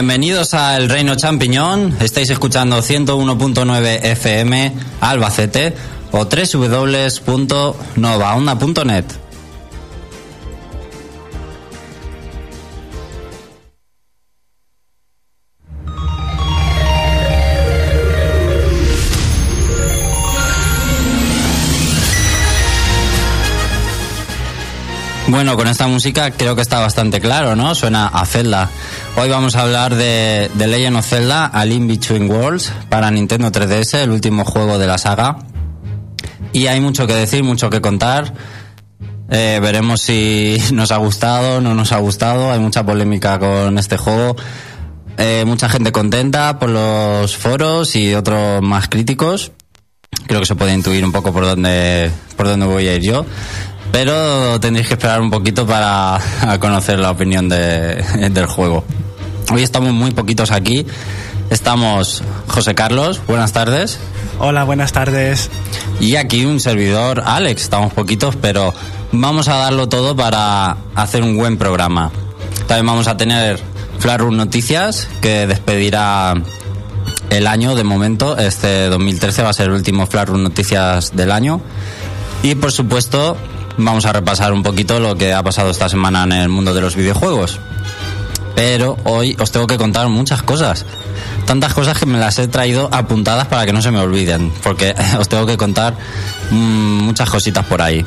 Bienvenidos a El Reino Champiñón. Estáis escuchando 101.9 FM Albacete o www.novaonda.net. Bueno, con esta música creo que está bastante claro, ¿no? Suena a Zelda. Hoy vamos a hablar de, Legend of Zelda, A Link Between Worlds, para Nintendo 3DS, el último juego de la saga. Y hay mucho que decir, mucho que contar. Eh, veremos si nos ha gustado, no nos ha gustado. Hay mucha polémica con este juego. Eh, mucha gente contenta por los foros y otros más críticos. Creo que se puede intuir un poco por dónde, por dónde voy a ir yo. Pero tendréis que esperar un poquito para conocer la opinión de, del juego. Hoy estamos muy poquitos aquí. Estamos José Carlos, buenas tardes. Hola, buenas tardes. Y aquí un servidor, Alex. Estamos poquitos, pero vamos a darlo todo para hacer un buen programa. También vamos a tener Flarun Noticias, que despedirá el año de momento. Este 2013 va a ser el último Flarun Noticias del año. Y por supuesto, vamos a repasar un poquito lo que ha pasado esta semana en el mundo de los videojuegos. Pero hoy os tengo que contar muchas cosas. Tantas cosas que me las he traído apuntadas para que no se me olviden. Porque os tengo que contar mmm, muchas cositas por ahí.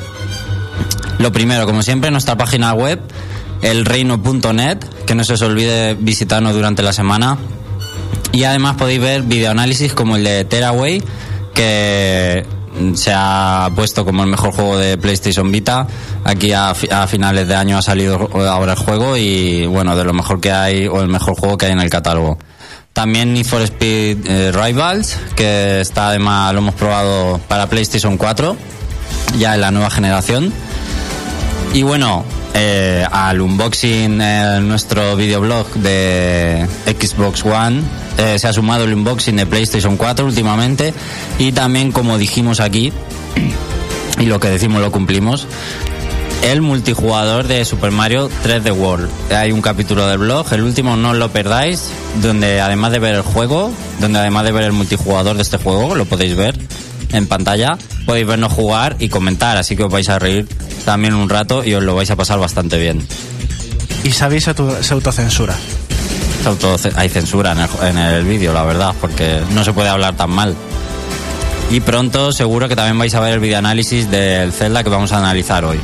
Lo primero, como siempre, nuestra página web, elreino.net, que no se os olvide visitarnos durante la semana. Y además podéis ver videoanálisis como el de Teraway, que se ha puesto como el mejor juego de PlayStation Vita. Aquí a, finales de año ha salido ahora el juego y bueno, de lo mejor que hay o el mejor juego que hay en el catálogo. También Need for Speed eh, Rivals, que está además lo hemos probado para PlayStation 4, ya en la nueva generación. Y bueno, eh, al unboxing en nuestro videoblog de Xbox One eh, se ha sumado el unboxing de PlayStation 4 últimamente y también como dijimos aquí y lo que decimos lo cumplimos el multijugador de Super Mario 3D World. Hay un capítulo del blog, el último no lo perdáis, donde además de ver el juego, donde además de ver el multijugador de este juego, lo podéis ver en pantalla, podéis vernos jugar y comentar, así que os vais a reír también un rato y os lo vais a pasar bastante bien. ¿Y sabéis se autocensura? hay censura en el, en el vídeo, la verdad, porque no se puede hablar tan mal. Y pronto seguro que también vais a ver el videoanálisis del Zelda que vamos a analizar hoy.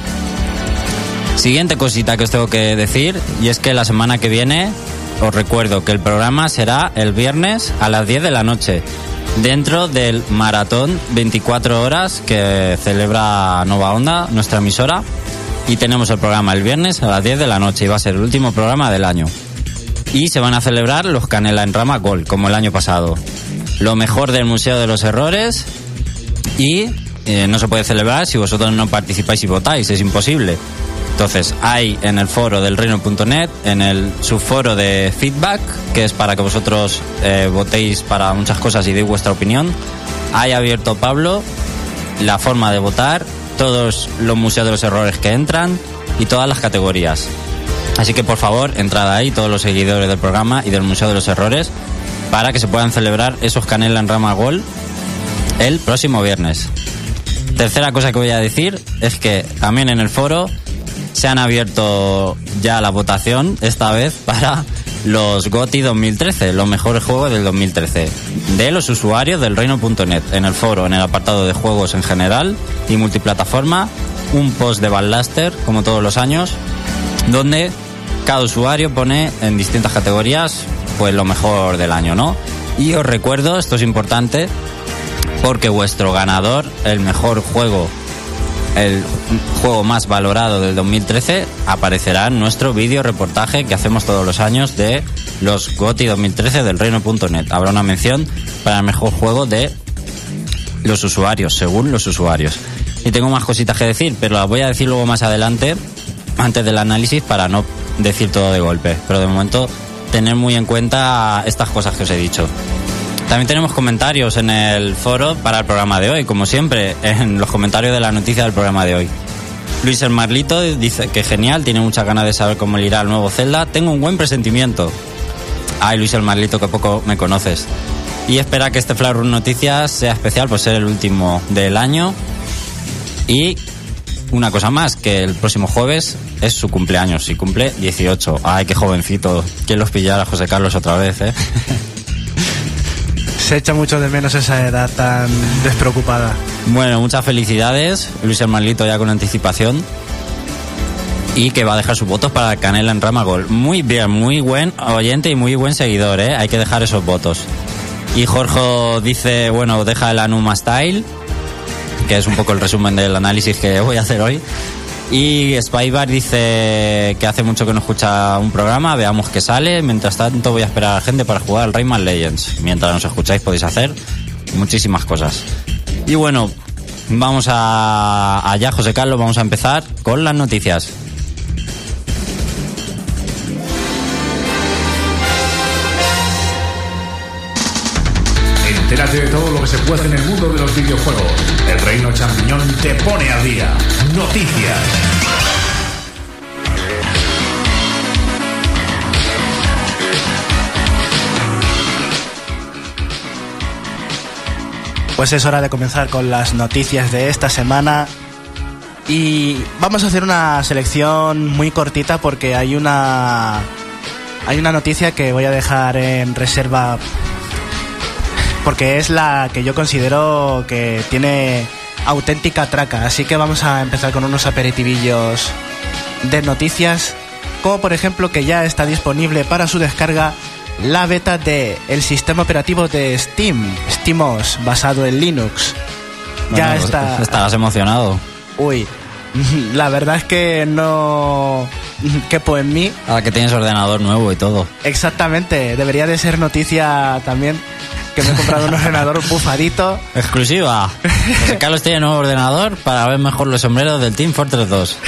Siguiente cosita que os tengo que decir, y es que la semana que viene os recuerdo que el programa será el viernes a las 10 de la noche, dentro del maratón 24 horas que celebra Nova Onda, nuestra emisora, y tenemos el programa el viernes a las 10 de la noche y va a ser el último programa del año y se van a celebrar los Canela en Rama Gol, como el año pasado. Lo mejor del Museo de los Errores y eh, no se puede celebrar si vosotros no participáis y votáis, es imposible. Entonces, hay en el foro del reino.net, en el subforo de feedback, que es para que vosotros eh, votéis para muchas cosas y deis vuestra opinión. Hay abierto Pablo la forma de votar, todos los museos de los errores que entran y todas las categorías. Así que por favor, entrad ahí, todos los seguidores del programa y del Museo de los Errores, para que se puedan celebrar esos Canela en Rama Gol el próximo viernes. Tercera cosa que voy a decir es que también en el foro se han abierto ya la votación, esta vez para los GOTI 2013, los mejores juegos del 2013, de los usuarios del reino.net, en el foro, en el apartado de juegos en general y multiplataforma, un post de Ballaster, como todos los años, donde cada usuario pone en distintas categorías pues lo mejor del año, ¿no? Y os recuerdo, esto es importante, porque vuestro ganador, el mejor juego, el juego más valorado del 2013, aparecerá en nuestro vídeo reportaje que hacemos todos los años de los GOTI 2013 del reino.net. Habrá una mención para el mejor juego de los usuarios, según los usuarios. Y tengo más cositas que decir, pero las voy a decir luego más adelante, antes del análisis, para no decir todo de golpe, pero de momento tener muy en cuenta estas cosas que os he dicho. También tenemos comentarios en el foro para el programa de hoy, como siempre, en los comentarios de la noticia del programa de hoy. Luis el Marlito dice que genial, tiene muchas ganas de saber cómo irá al nuevo Zelda. Tengo un buen presentimiento. Ay, Luis el Marlito, que poco me conoces. Y espera que este Flash Run Noticias sea especial por ser el último del año. Y una cosa más, que el próximo jueves es su cumpleaños y cumple 18. Ay, qué jovencito. ¿Quién los pillara José Carlos otra vez, eh? Se echa mucho de menos esa edad tan despreocupada. Bueno, muchas felicidades, Luis el Marlito ya con anticipación. Y que va a dejar sus votos para Canela en Ramagol. Muy bien, muy buen oyente y muy buen seguidor, ¿eh? Hay que dejar esos votos. Y Jorge dice, bueno, deja el Anuma Style, que es un poco el resumen del análisis que voy a hacer hoy. Y Spybar dice que hace mucho que no escucha un programa, veamos qué sale. Mientras tanto voy a esperar a la gente para jugar al Rayman Legends. Mientras nos escucháis podéis hacer muchísimas cosas. Y bueno, vamos a allá, José Carlos, vamos a empezar con las noticias. Entérate de todo lo que se puede en el mundo de los videojuegos. El Reino Champiñón te pone al día. Noticias. Pues es hora de comenzar con las noticias de esta semana. Y vamos a hacer una selección muy cortita porque hay una. Hay una noticia que voy a dejar en reserva. Porque es la que yo considero que tiene auténtica traca. Así que vamos a empezar con unos aperitivillos de noticias. Como por ejemplo que ya está disponible para su descarga la beta de el sistema operativo de Steam, SteamOS, basado en Linux. ya Bueno, está. Estarás emocionado. Uy, la verdad es que no quepo en mí. Ahora que tienes ordenador nuevo y todo. Exactamente, debería de ser noticia también que me he comprado un ordenador bufadito. Exclusiva. José Carlos tiene nuevo ordenador para ver mejor los sombreros del Team Fortress 2.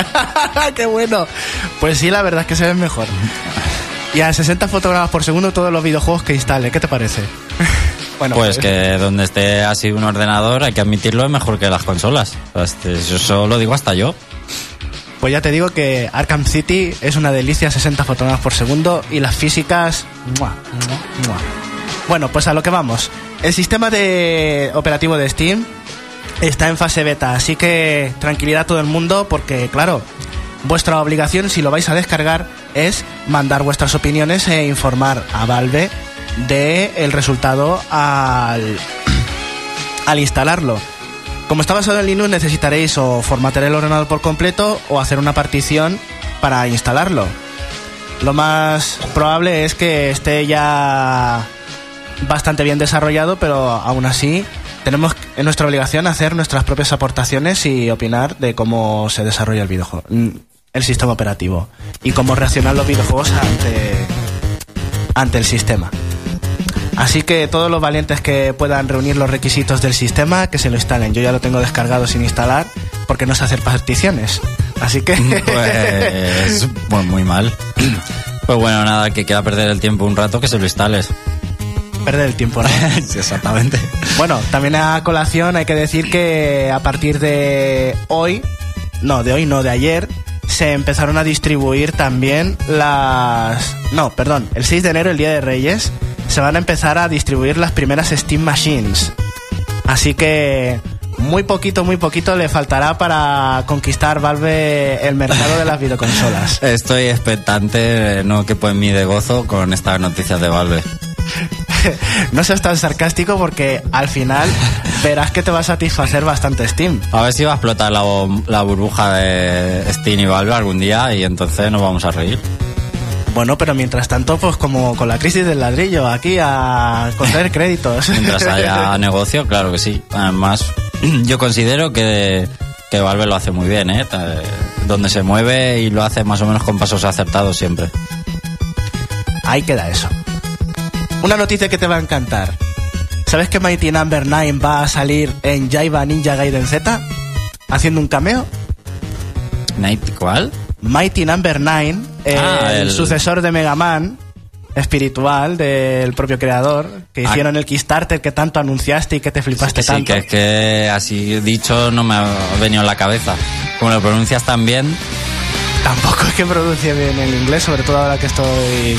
¡Qué bueno! Pues sí, la verdad es que se ven mejor. Y a 60 fotogramas por segundo todos los videojuegos que instale, ¿qué te parece? bueno, Pues que donde esté así un ordenador, hay que admitirlo, es mejor que las consolas. Este, Eso lo digo hasta yo. Pues ya te digo que Arkham City es una delicia, 60 fotogramas por segundo y las físicas... ¡mua! ¡mua! Bueno, pues a lo que vamos. El sistema de operativo de Steam está en fase beta, así que tranquilidad a todo el mundo porque, claro, vuestra obligación si lo vais a descargar es mandar vuestras opiniones e informar a Valve de resultado al, al instalarlo. Como está basado en Linux necesitaréis o formatear el ordenador por completo o hacer una partición para instalarlo. Lo más probable es que esté ya bastante bien desarrollado, pero aún así tenemos en nuestra obligación hacer nuestras propias aportaciones y opinar de cómo se desarrolla el videojuego, mm, el sistema operativo y cómo reaccionan los videojuegos ante, ante el sistema. Así que todos los valientes que puedan reunir los requisitos del sistema, que se lo instalen. Yo ya lo tengo descargado sin instalar porque no sé hacer particiones. Así que... Pues, pues muy mal. Pues bueno, nada, que queda perder el tiempo un rato, que se lo instales. Perder el tiempo. ¿no? Sí, exactamente. Bueno, también a colación hay que decir que a partir de hoy, no, de hoy no, de ayer, se empezaron a distribuir también las... No, perdón, el 6 de enero, el Día de Reyes, se van a empezar a distribuir las primeras Steam Machines. Así que muy poquito, muy poquito le faltará para conquistar Valve el mercado de las videoconsolas. Estoy expectante, no que en mí de gozo con estas noticias de Valve. no seas tan sarcástico porque al final verás que te va a satisfacer bastante Steam. A ver si va a explotar la, burbuja de Steam y Valve algún día y entonces nos vamos a reír. Bueno, pero mientras tanto, pues como con la crisis del ladrillo, aquí a coger créditos. Mientras haya negocio, claro que sí. Además, yo considero que, que Valve lo hace muy bien, ¿eh? Ta- Donde se mueve y lo hace más o menos con pasos acertados siempre. Ahí queda eso. Una noticia que te va a encantar. ¿Sabes que Mighty Number 9 va a salir en Jaiba Ninja Gaiden Z? Haciendo un cameo. Night, ¿cuál? Mighty Number 9, el, Ah, el- sucesor de Mega Man espiritual del propio creador, que Ah. hicieron el Kickstarter que tanto anunciaste y que te flipaste Que sí, tanto. que es que así dicho no me ha venido en la cabeza. Como lo pronuncias tan bien, Tampoco es que pronuncie bien el inglés, sobre todo ahora que estoy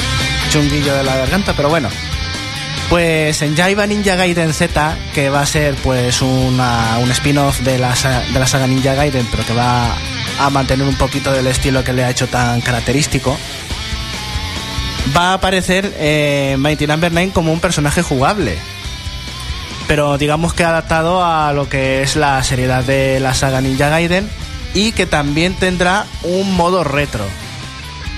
chunguillo de la garganta, pero bueno. Pues en Jaiba Ninja Gaiden Z, que va a ser pues una, un spin-off de la, de la saga Ninja Gaiden, pero que va a mantener un poquito del estilo que le ha hecho tan característico, va a aparecer eh, Mighty Number 9 como un personaje jugable. Pero digamos que adaptado a lo que es la seriedad de la saga Ninja Gaiden y que también tendrá un modo retro.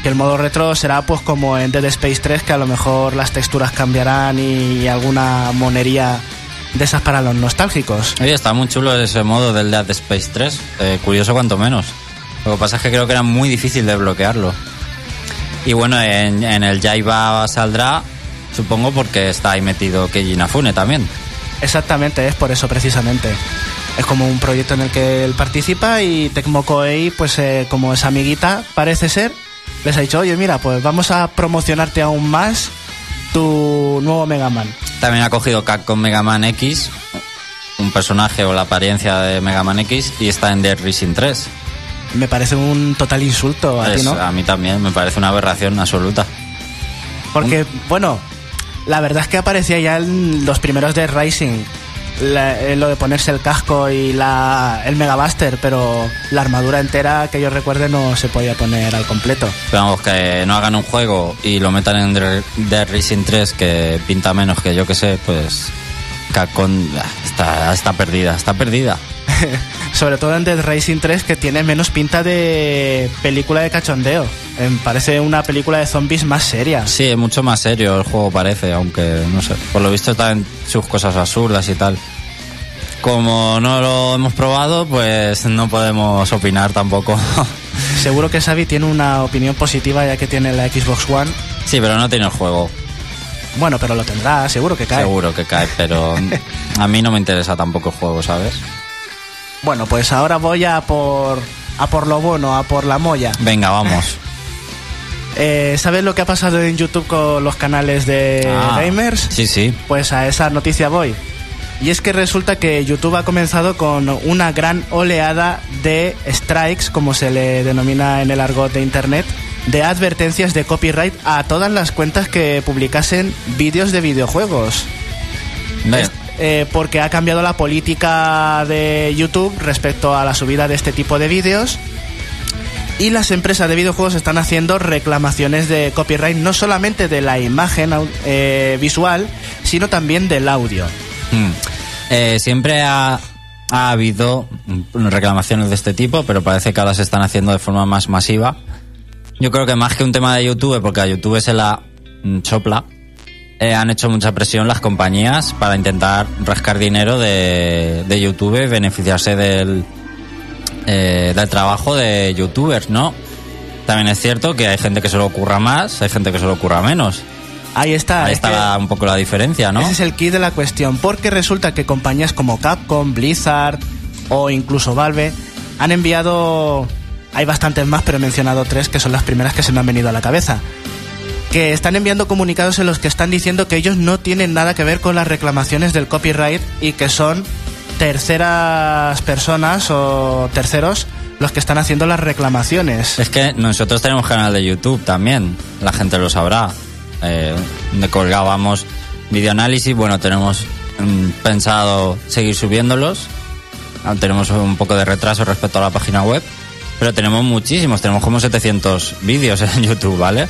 Que el modo retro será pues como en Dead Space 3, que a lo mejor las texturas cambiarán y alguna monería de esas para los nostálgicos. Oye, está muy chulo ese modo del Dead Space 3. eh, curioso cuanto menos. Lo que pasa es que creo que era muy difícil de bloquearlo. Y bueno, en, en el Jaiba saldrá, supongo, porque está ahí metido Keiji Inafune también. Exactamente, es por eso precisamente. Es como un proyecto en el que él participa y Tecmo Koei, pues eh, como es amiguita, parece ser, les ha dicho, oye, mira, pues vamos a promocionarte aún más tu nuevo Mega Man. También ha cogido Capcom Mega Man X, un personaje o la apariencia de Mega Man X, y está en Dead Rising 3. Me parece un total insulto a ti, Es- ¿no? a mí también me parece una aberración absoluta. Porque, bueno, la verdad es que aparecía ya en los primeros de Rising. La- eh, lo de ponerse el casco y la, el Megabuster, pero la armadura entera que yo recuerde no se podía poner al completo. Pero vamos, que no hagan un juego y lo metan en Dead Dead Rising 3 que pinta menos que yo que sé, pues Capcom ah, está, está perdida, está perdida. Sobre todo en Dead Racing 3 que tiene menos pinta de película de cachondeo. Em, parece una película de zombies más seria. Sí, es mucho más serio el juego parece, aunque no sé, por lo visto está en sus cosas absurdas y tal. Como no lo hemos probado, pues no podemos opinar tampoco. Seguro que Xavi tiene una opinión positiva ya que tiene la Xbox One. sí, pero no tiene el juego. Bueno, pero lo tendrá, seguro que cae. Seguro que cae, pero a mí no me interesa tampoco el juego, ¿sabes? Bueno, pues ahora voy a por a por lo bueno, a por la molla. Venga, vamos. Eh, ¿Sabes lo que ha pasado en YouTube con los canales de Ah, gamers? Sí, sí. Pues a esa noticia voy. Y es que resulta que YouTube ha comenzado con una gran oleada de strikes, como se le denomina en el argot de Internet, de advertencias de copyright a todas las cuentas que publicasen vídeos de videojuegos. Eh, porque ha cambiado la política de YouTube respecto a la subida de este tipo de vídeos. Y las empresas de videojuegos están haciendo reclamaciones de copyright no solamente de la imagen eh, visual, sino también del audio. Mm. Eh, siempre ha, ha habido mm, reclamaciones de este tipo, pero parece que ahora se están haciendo de forma más masiva. Yo creo que más que un tema de YouTube, porque a YouTube se la mm, sopla, eh, han hecho mucha presión las compañías para intentar rascar dinero de, de YouTube y beneficiarse del, eh, del trabajo de youtubers, ¿no? También es cierto que hay gente que se lo ocurra más, hay gente que se lo ocurra menos. Ahí está. Ahí es está un poco la diferencia, ¿no? Ese es el kit de la cuestión, porque resulta que compañías como Capcom, Blizzard o incluso Valve han enviado, hay bastantes más, pero he mencionado tres que son las primeras que se me han venido a la cabeza, que están enviando comunicados en los que están diciendo que ellos no tienen nada que ver con las reclamaciones del copyright y que son terceras personas o terceros los que están haciendo las reclamaciones. Es que nosotros tenemos canal de YouTube también, la gente lo sabrá. Eh, donde colgábamos videoanálisis, bueno, tenemos mm, pensado seguir subiéndolos. Aún tenemos un poco de retraso respecto a la página web, pero tenemos muchísimos, tenemos como 700 vídeos en YouTube, ¿vale?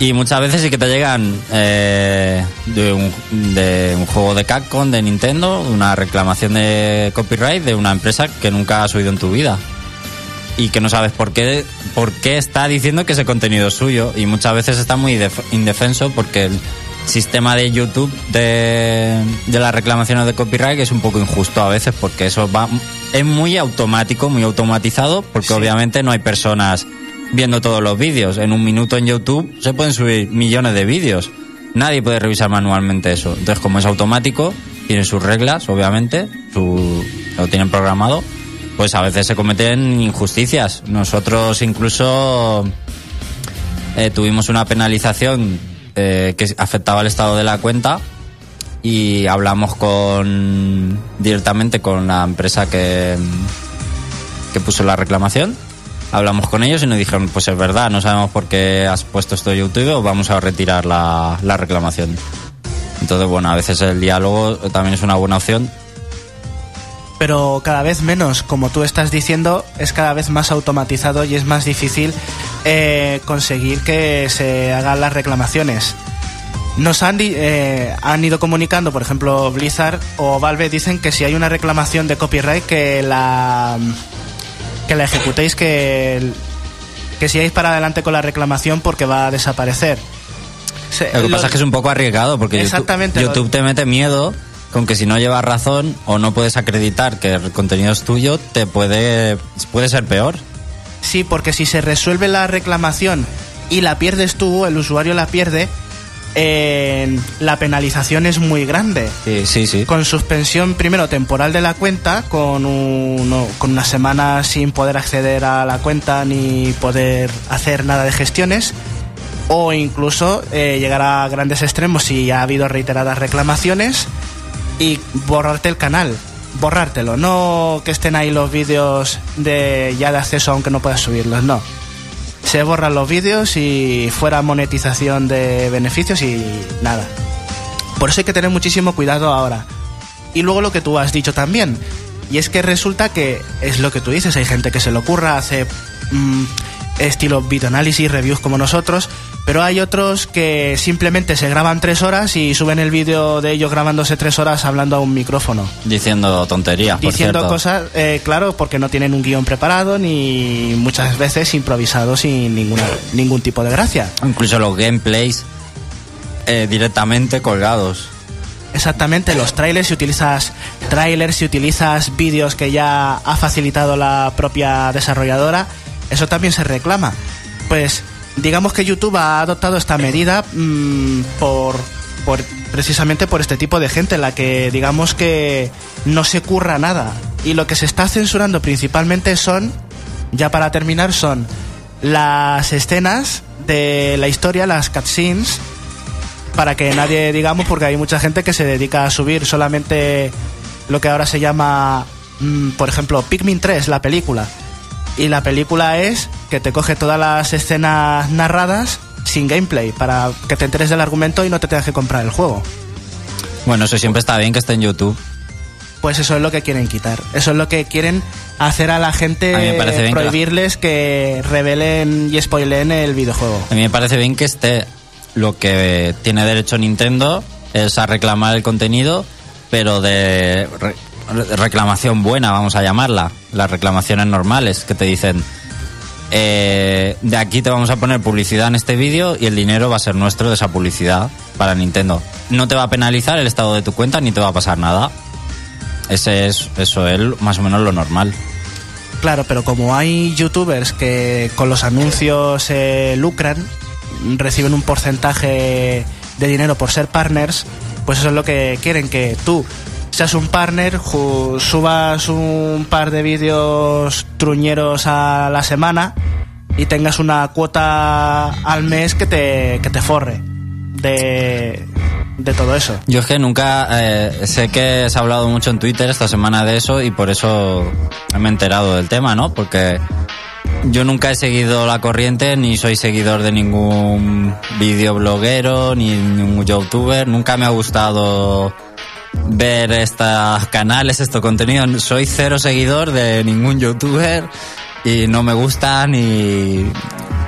Y muchas veces sí que te llegan eh, de, un, de un juego de Capcom, de Nintendo, una reclamación de copyright de una empresa que nunca has oído en tu vida y que no sabes por qué, por qué está diciendo que ese contenido es suyo y muchas veces está muy def- indefenso porque el sistema de YouTube de, de las reclamaciones de copyright es un poco injusto a veces porque eso va es muy automático, muy automatizado porque Sí. obviamente no hay personas viendo todos los vídeos. En un minuto en YouTube se pueden subir millones de vídeos. Nadie puede revisar manualmente eso. Entonces, como es automático, tiene sus reglas, obviamente, su, lo tienen programado, pues a veces se cometen injusticias. Nosotros incluso eh, tuvimos una penalización eh, que afectaba al estado de la cuenta y hablamos con directamente con la empresa que, que puso la reclamación hablamos con ellos y nos dijeron, pues es verdad, no sabemos por qué has puesto esto en YouTube vamos a retirar la, la reclamación. Entonces, bueno, a veces el diálogo también es una buena opción. Pero cada vez menos, como tú estás diciendo, es cada vez más automatizado y es más difícil eh, conseguir que se hagan las reclamaciones. Nos han, eh, han ido comunicando, por ejemplo, Blizzard o Valve dicen que si hay una reclamación de copyright que la que la ejecutéis, que que sigáis para adelante con la reclamación porque va a desaparecer. Se- Lo que lo- pasa es que es un poco arriesgado porque Exactamente, YouTube te mete miedo con que si no llevas razón o no puedes acreditar que el contenido es tuyo, te puede, puede ser peor. Sí, porque si se resuelve la reclamación y la pierdes tú, el usuario la pierde, eh, la penalización es muy grande. Sí, sí, sí. Con suspensión primero temporal de la cuenta, con, uno- con una semana sin poder acceder a la cuenta ni poder hacer nada de gestiones, o incluso eh, llegar a grandes extremos si ha habido reiteradas reclamaciones y borrarte el canal. Borrártelo, no que estén ahí los vídeos de ya de acceso aunque no puedas subirlos, no. Se borran los vídeos y fuera monetización de beneficios y nada. Por eso hay que tener muchísimo cuidado ahora. Y luego lo que tú has dicho también. Y es que resulta que es lo que tú dices, hay gente que se le ocurra, hace mm, estilo videoanálisis, reviews como nosotros, pero hay otros que simplemente se graban tres horas y suben el vídeo de ellos grabándose tres horas hablando a un micrófono. Diciendo tonterías, Diciendo cosas, eh, claro, porque no tienen un guion preparado ni muchas veces improvisado sin ninguna, ningún tipo de gracia. Incluso los gameplays eh, directamente colgados. Exactamente, los trailers, si utilizas trailers, si utilizas vídeos que ya ha facilitado la propia desarrolladora, eso también se reclama. Pues digamos que YouTube ha adoptado esta medida mm, por, por precisamente por este tipo de gente, en la que digamos que no se curra nada. Y lo que se está censurando principalmente son, ya para terminar, son las escenas de la historia, las cutscenes, para que nadie digamos porque hay mucha gente que se dedica a subir solamente lo que ahora se llama mm, por ejemplo Pikmin 3 la película y la película es que te coge todas las escenas narradas sin gameplay para que te enteres del argumento y no te tengas que comprar el juego. Bueno, eso siempre está bien que esté en YouTube. pues eso es lo que quieren quitar. Eso es lo que quieren hacer a la gente A mí me parece bien que la- prohibirles que revelen y spoileen el videojuego. A mí me parece bien que esté. Lo que tiene derecho Nintendo es a reclamar el contenido, pero de reclamación buena, vamos a llamarla. Las reclamaciones normales que te dicen, eh, de aquí te vamos a poner publicidad en este vídeo y el dinero va a ser nuestro de esa publicidad para Nintendo. No te va a penalizar el estado de tu cuenta ni te va a pasar nada. Ese es, eso es más o menos lo normal. Claro, pero como hay youtubers que con los anuncios se lucran, reciben un porcentaje de dinero por ser partners, pues eso es lo que quieren, que tú seas un partner, subas un par de vídeos truñeros a la semana y tengas una cuota al mes que te, que te forre de, de todo eso. Yo es que nunca eh, sé que se ha hablado mucho en Twitter esta semana de eso y por eso me he enterado del tema, ¿no? Porque yo nunca he seguido la corriente ni soy seguidor de ningún videobloguero ni ningún youtuber. Nunca me ha gustado ver estos canales, estos contenidos. Soy cero seguidor de ningún youtuber y no me gusta ni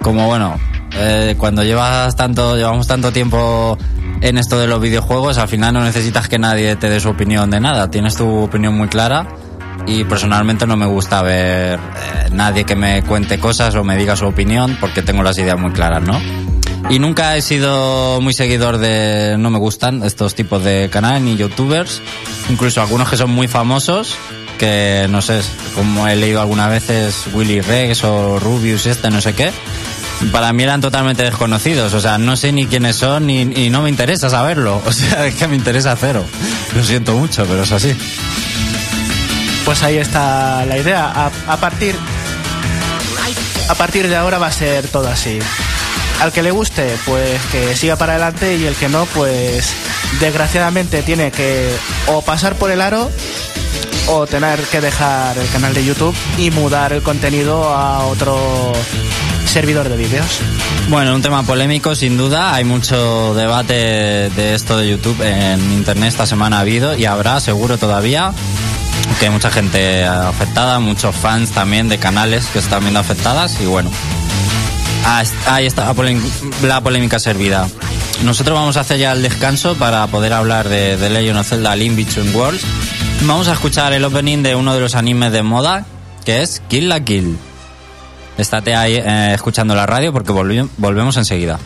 como bueno eh, cuando llevas tanto llevamos tanto tiempo en esto de los videojuegos al final no necesitas que nadie te dé su opinión de nada tienes tu opinión muy clara y personalmente no me gusta ver eh, nadie que me cuente cosas o me diga su opinión porque tengo las ideas muy claras no y nunca he sido muy seguidor de no me gustan estos tipos de canales ni youtubers incluso algunos que son muy famosos que no sé, como he leído algunas veces Willy Rex o Rubius este, no sé qué, para mí eran totalmente desconocidos, o sea, no sé ni quiénes son y no me interesa saberlo, o sea, es que me interesa cero. Lo siento mucho, pero es así. Pues ahí está la idea. A partir a partir de ahora va a ser todo así. Al que le guste, pues que siga para adelante y el que no, pues desgraciadamente tiene que o pasar por el aro o tener que dejar el canal de YouTube y mudar el contenido a otro servidor de vídeos. Bueno, un tema polémico sin duda. Hay mucho debate de esto de YouTube en Internet esta semana ha habido y habrá seguro todavía que hay mucha gente afectada, muchos fans también de canales que están viendo afectadas y bueno, ahí está la polémica servida. Nosotros vamos a hacer ya el descanso para poder hablar de, The Legend of Zelda Link Between Worlds. Vamos a escuchar el opening de uno de los animes de moda, que es Kill la Kill. Estate ahí eh, escuchando la radio porque volvemos enseguida.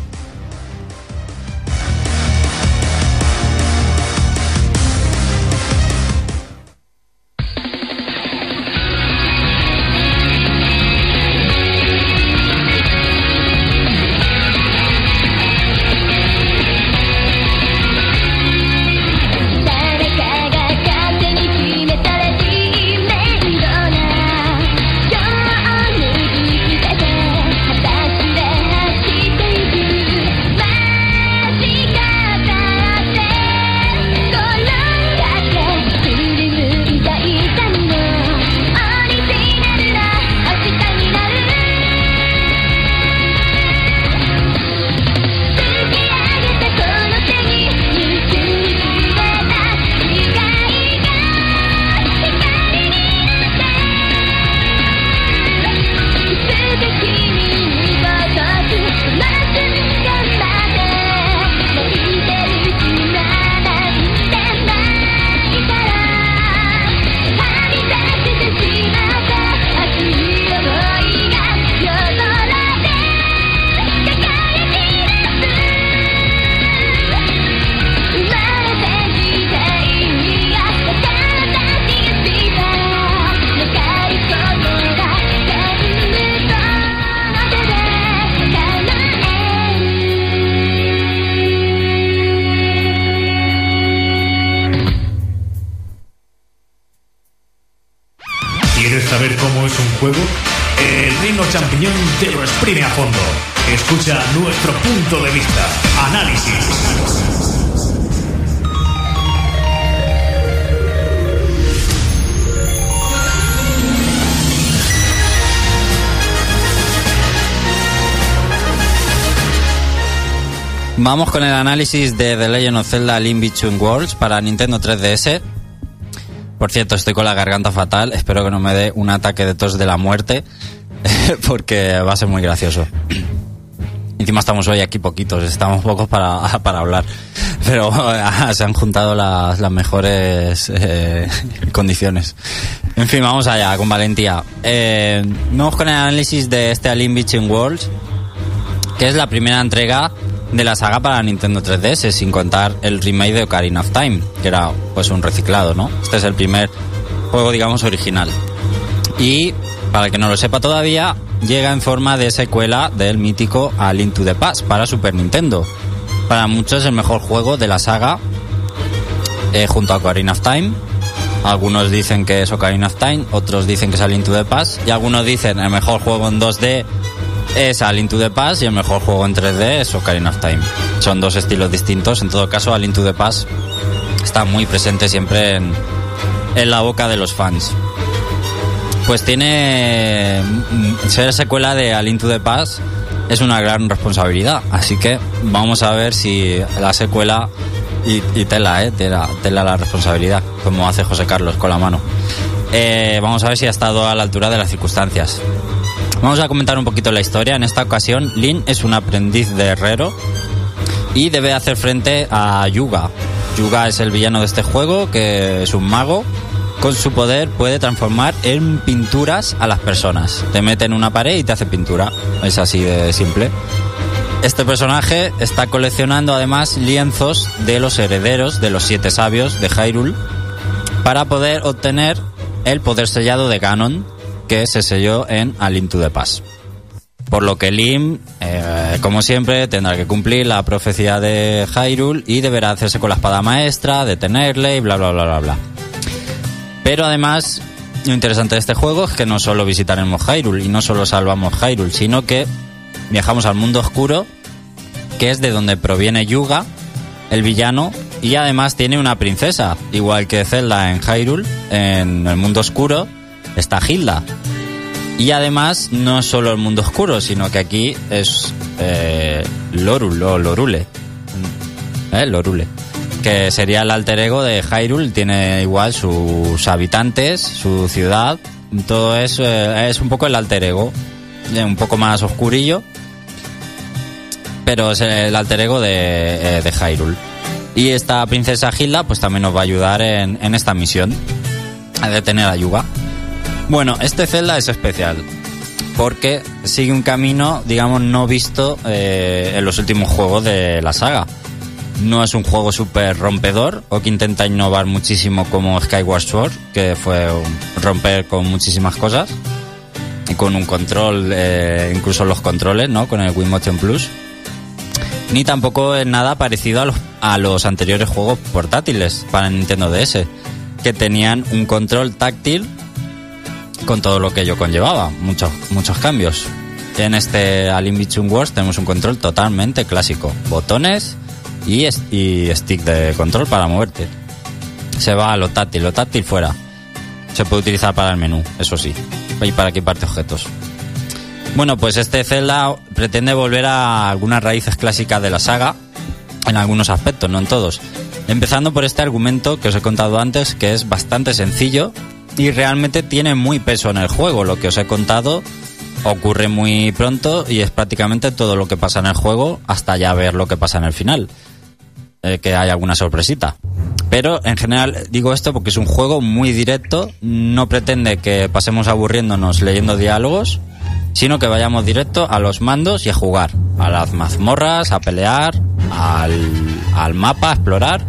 Nuestro punto de vista. Análisis. Vamos con el análisis de The Legend of Zelda Link Between Worlds para Nintendo 3DS. Por cierto, estoy con la garganta fatal. Espero que no me dé un ataque de tos de la muerte, porque va a ser muy gracioso. Encima estamos hoy aquí poquitos, estamos pocos para, para hablar. Pero se han juntado las, las mejores eh, condiciones. En fin, vamos allá, con valentía. Eh, vamos con el análisis de este Alien Beaching Worlds, que es la primera entrega de la saga para Nintendo 3DS, sin contar el remake de Ocarina of Time, que era pues un reciclado, ¿no? Este es el primer juego, digamos, original. Y, para el que no lo sepa todavía, llega en forma de secuela del mítico A Link to the Past para Super Nintendo. Para muchos el mejor juego de la saga eh, junto a Ocarina of Time. Algunos dicen que es Ocarina of Time, otros dicen que es A Link to the Past y algunos dicen el mejor juego en 2D es A Link to the Past y el mejor juego en 3D es Ocarina of Time. Son dos estilos distintos, en todo caso A Link to the Past está muy presente siempre en, la boca de los fans pues tiene mm, ser secuela de A Link to the Past es una gran responsabilidad. Así que vamos a ver si la secuela y, tela, ¿eh? Tela, la responsabilidad, como hace José Carlos con la mano. Eh, vamos a ver si ha estado a la altura de las circunstancias. Vamos a comentar un poquito la historia. En esta ocasión, Lin es un aprendiz de herrero y debe hacer frente a Yuga. Yuga es el villano de este juego, que es un mago con su poder puede transformar en pinturas a las personas. Te mete en una pared y te hace pintura. Es así de simple. Este personaje está coleccionando además lienzos de los herederos de los siete sabios de Hyrule para poder obtener el poder sellado de Ganon que se selló en A Link to the Past. Por lo que Lim, eh, como siempre, tendrá que cumplir la profecía de Hyrule y deberá hacerse con la espada maestra, detenerle y bla bla bla bla bla. Pero además, lo interesante de este juego es que no solo visitaremos Hyrule y no solo salvamos Hyrule, sino que viajamos al mundo oscuro, que es de donde proviene Yuga, el villano Y además tiene una princesa, igual que Zelda en Hyrule, en el mundo oscuro, está Hilda. Y además no solo el mundo oscuro, sino que aquí es eh, Lorul o Lorule. ¿Eh? Lorule. Que sería el alter ego de Hyrule, tiene igual sus habitantes, su ciudad, todo eso eh, es un poco el alter ego, eh, un poco más oscurillo, pero es el alter ego de, de Hyrule. Y esta princesa Hilda pues también nos va a ayudar en, en esta misión, a detener a Yuga. Bueno, este Zelda es especial porque sigue un camino, digamos, no visto eh, en los últimos juegos de la saga. No es un juego súper rompedor o que intenta innovar muchísimo como Skyward Sword, que fue romper con muchísimas cosas y con un control, eh, incluso los controles, ¿no? Con el Wii Motion Plus. Ni tampoco es nada parecido a los, a los anteriores juegos portátiles para Nintendo DS, que tenían un control táctil con todo lo que ello conllevaba, muchos, muchos cambios. En este Between Wars tenemos un control totalmente clásico, botones y, y stick de control para moverte. Se va a lo táctil, lo táctil fuera. Se puede utilizar para el menú, eso sí, y para equiparte objetos. Bueno, pues este Zelda pretende volver a algunas raíces clásicas de la saga, en algunos aspectos, no en todos. Empezando por este argumento que os he contado antes, que es bastante sencillo y realmente tiene muy peso en el juego. Lo que os he contado ocurre muy pronto y es prácticamente todo lo que pasa en el juego hasta ya ver lo que pasa en el final. Eh, que hay alguna sorpresita. Pero en general digo esto porque es un juego muy directo, no pretende que pasemos aburriéndonos leyendo diálogos, sino que vayamos directo a los mandos y a jugar, a las mazmorras, a pelear, al, al mapa, a explorar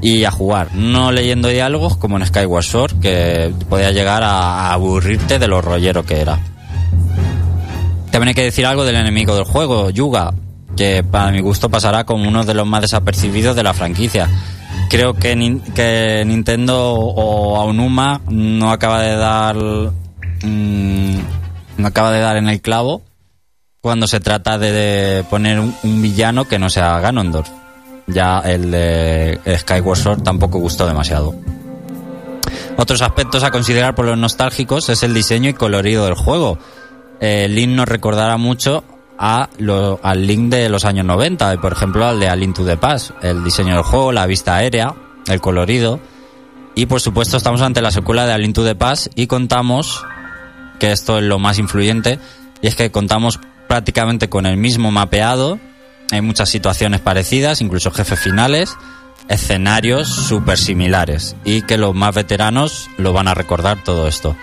y a jugar, no leyendo diálogos como en Skyward Sword, que podía llegar a, aburrirte de lo rollero que era. También hay que decir algo del enemigo del juego, Yuga, que para mi gusto pasará como uno de los más desapercibidos de la franquicia. Creo que, que Nintendo o Aonuma no acaba de dar mm, no acaba de dar en el clavo cuando se trata de, de poner un, un villano que no sea Ganondorf. Ya el de Skyward Sword tampoco gustó demasiado. Otros aspectos a considerar por los nostálgicos es el diseño y colorido del juego. Eh, Link nos recordará mucho a al Link de los años 90, y por ejemplo al de A to the Past. El diseño del juego, la vista aérea, el colorido. Y por supuesto estamos ante la secuela de A to the Past y contamos, que esto es lo más influyente, y es que contamos prácticamente con el mismo mapeado, hay muchas situaciones parecidas, incluso jefes finales, escenarios súper similares, y que los más veteranos lo van a recordar todo esto.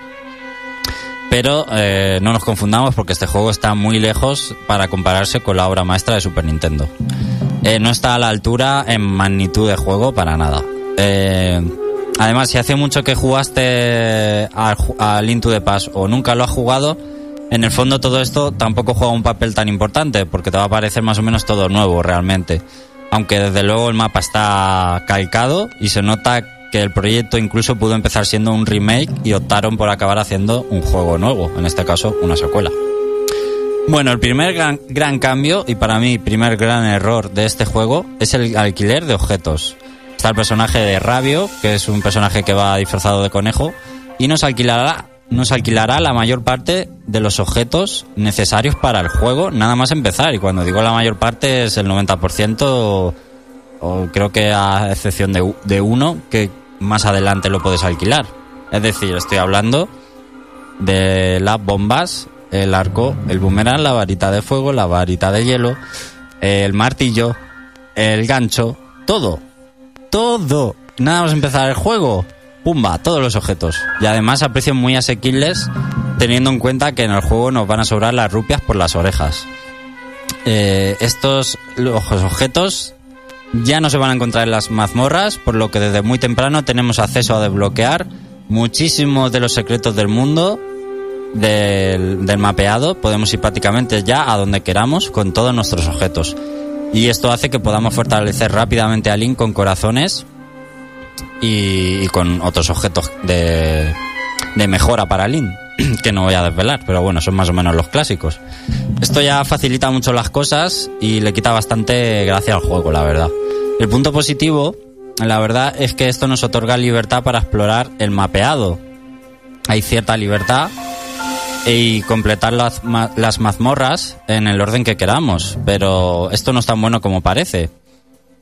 Pero eh, no nos confundamos porque este juego está muy lejos para compararse con la obra maestra de Super Nintendo. Eh, no está a la altura en magnitud de juego para nada. Eh, además, si hace mucho que jugaste al ju- a Link to the Past o nunca lo has jugado, en el fondo todo esto tampoco juega un papel tan importante porque te va a parecer más o menos todo nuevo realmente. Aunque desde luego el mapa está calcado y se nota que el proyecto incluso pudo empezar siendo un remake y optaron por acabar haciendo un juego nuevo, en este caso una secuela. Bueno, el primer gran, gran cambio y para mí primer gran error de este juego es el alquiler de objetos. Está el personaje de Rabio, que es un personaje que va disfrazado de conejo, y nos alquilará, nos alquilará la mayor parte de los objetos necesarios para el juego, nada más empezar. Y cuando digo la mayor parte es el 90%, o, creo que a excepción de, de uno, que más adelante lo puedes alquilar. Es decir, estoy hablando de las bombas, el arco, el boomerang, la varita de fuego, la varita de hielo, el martillo, el gancho, todo. Todo. Nada más empezar el juego. Pumba, todos los objetos. Y además a precios muy asequibles, teniendo en cuenta que en el juego nos van a sobrar las rupias por las orejas. Eh, estos los objetos ya no se van a encontrar en las mazmorras, por lo que desde muy temprano tenemos acceso a desbloquear muchísimos de los secretos del mundo del, del mapeado. Podemos ir prácticamente ya a donde queramos con todos nuestros objetos. Y esto hace que podamos fortalecer rápidamente a Link con corazones y, y con otros objetos de, de mejora para Link, que no voy a desvelar, pero bueno, son más o menos los clásicos. Esto ya facilita mucho las cosas y le quita bastante gracia al juego, la verdad. El punto positivo la verdad es que esto nos otorga libertad para explorar el mapeado. Hay cierta libertad y completar las, las mazmorras en el orden que queramos, pero esto no es tan bueno como parece.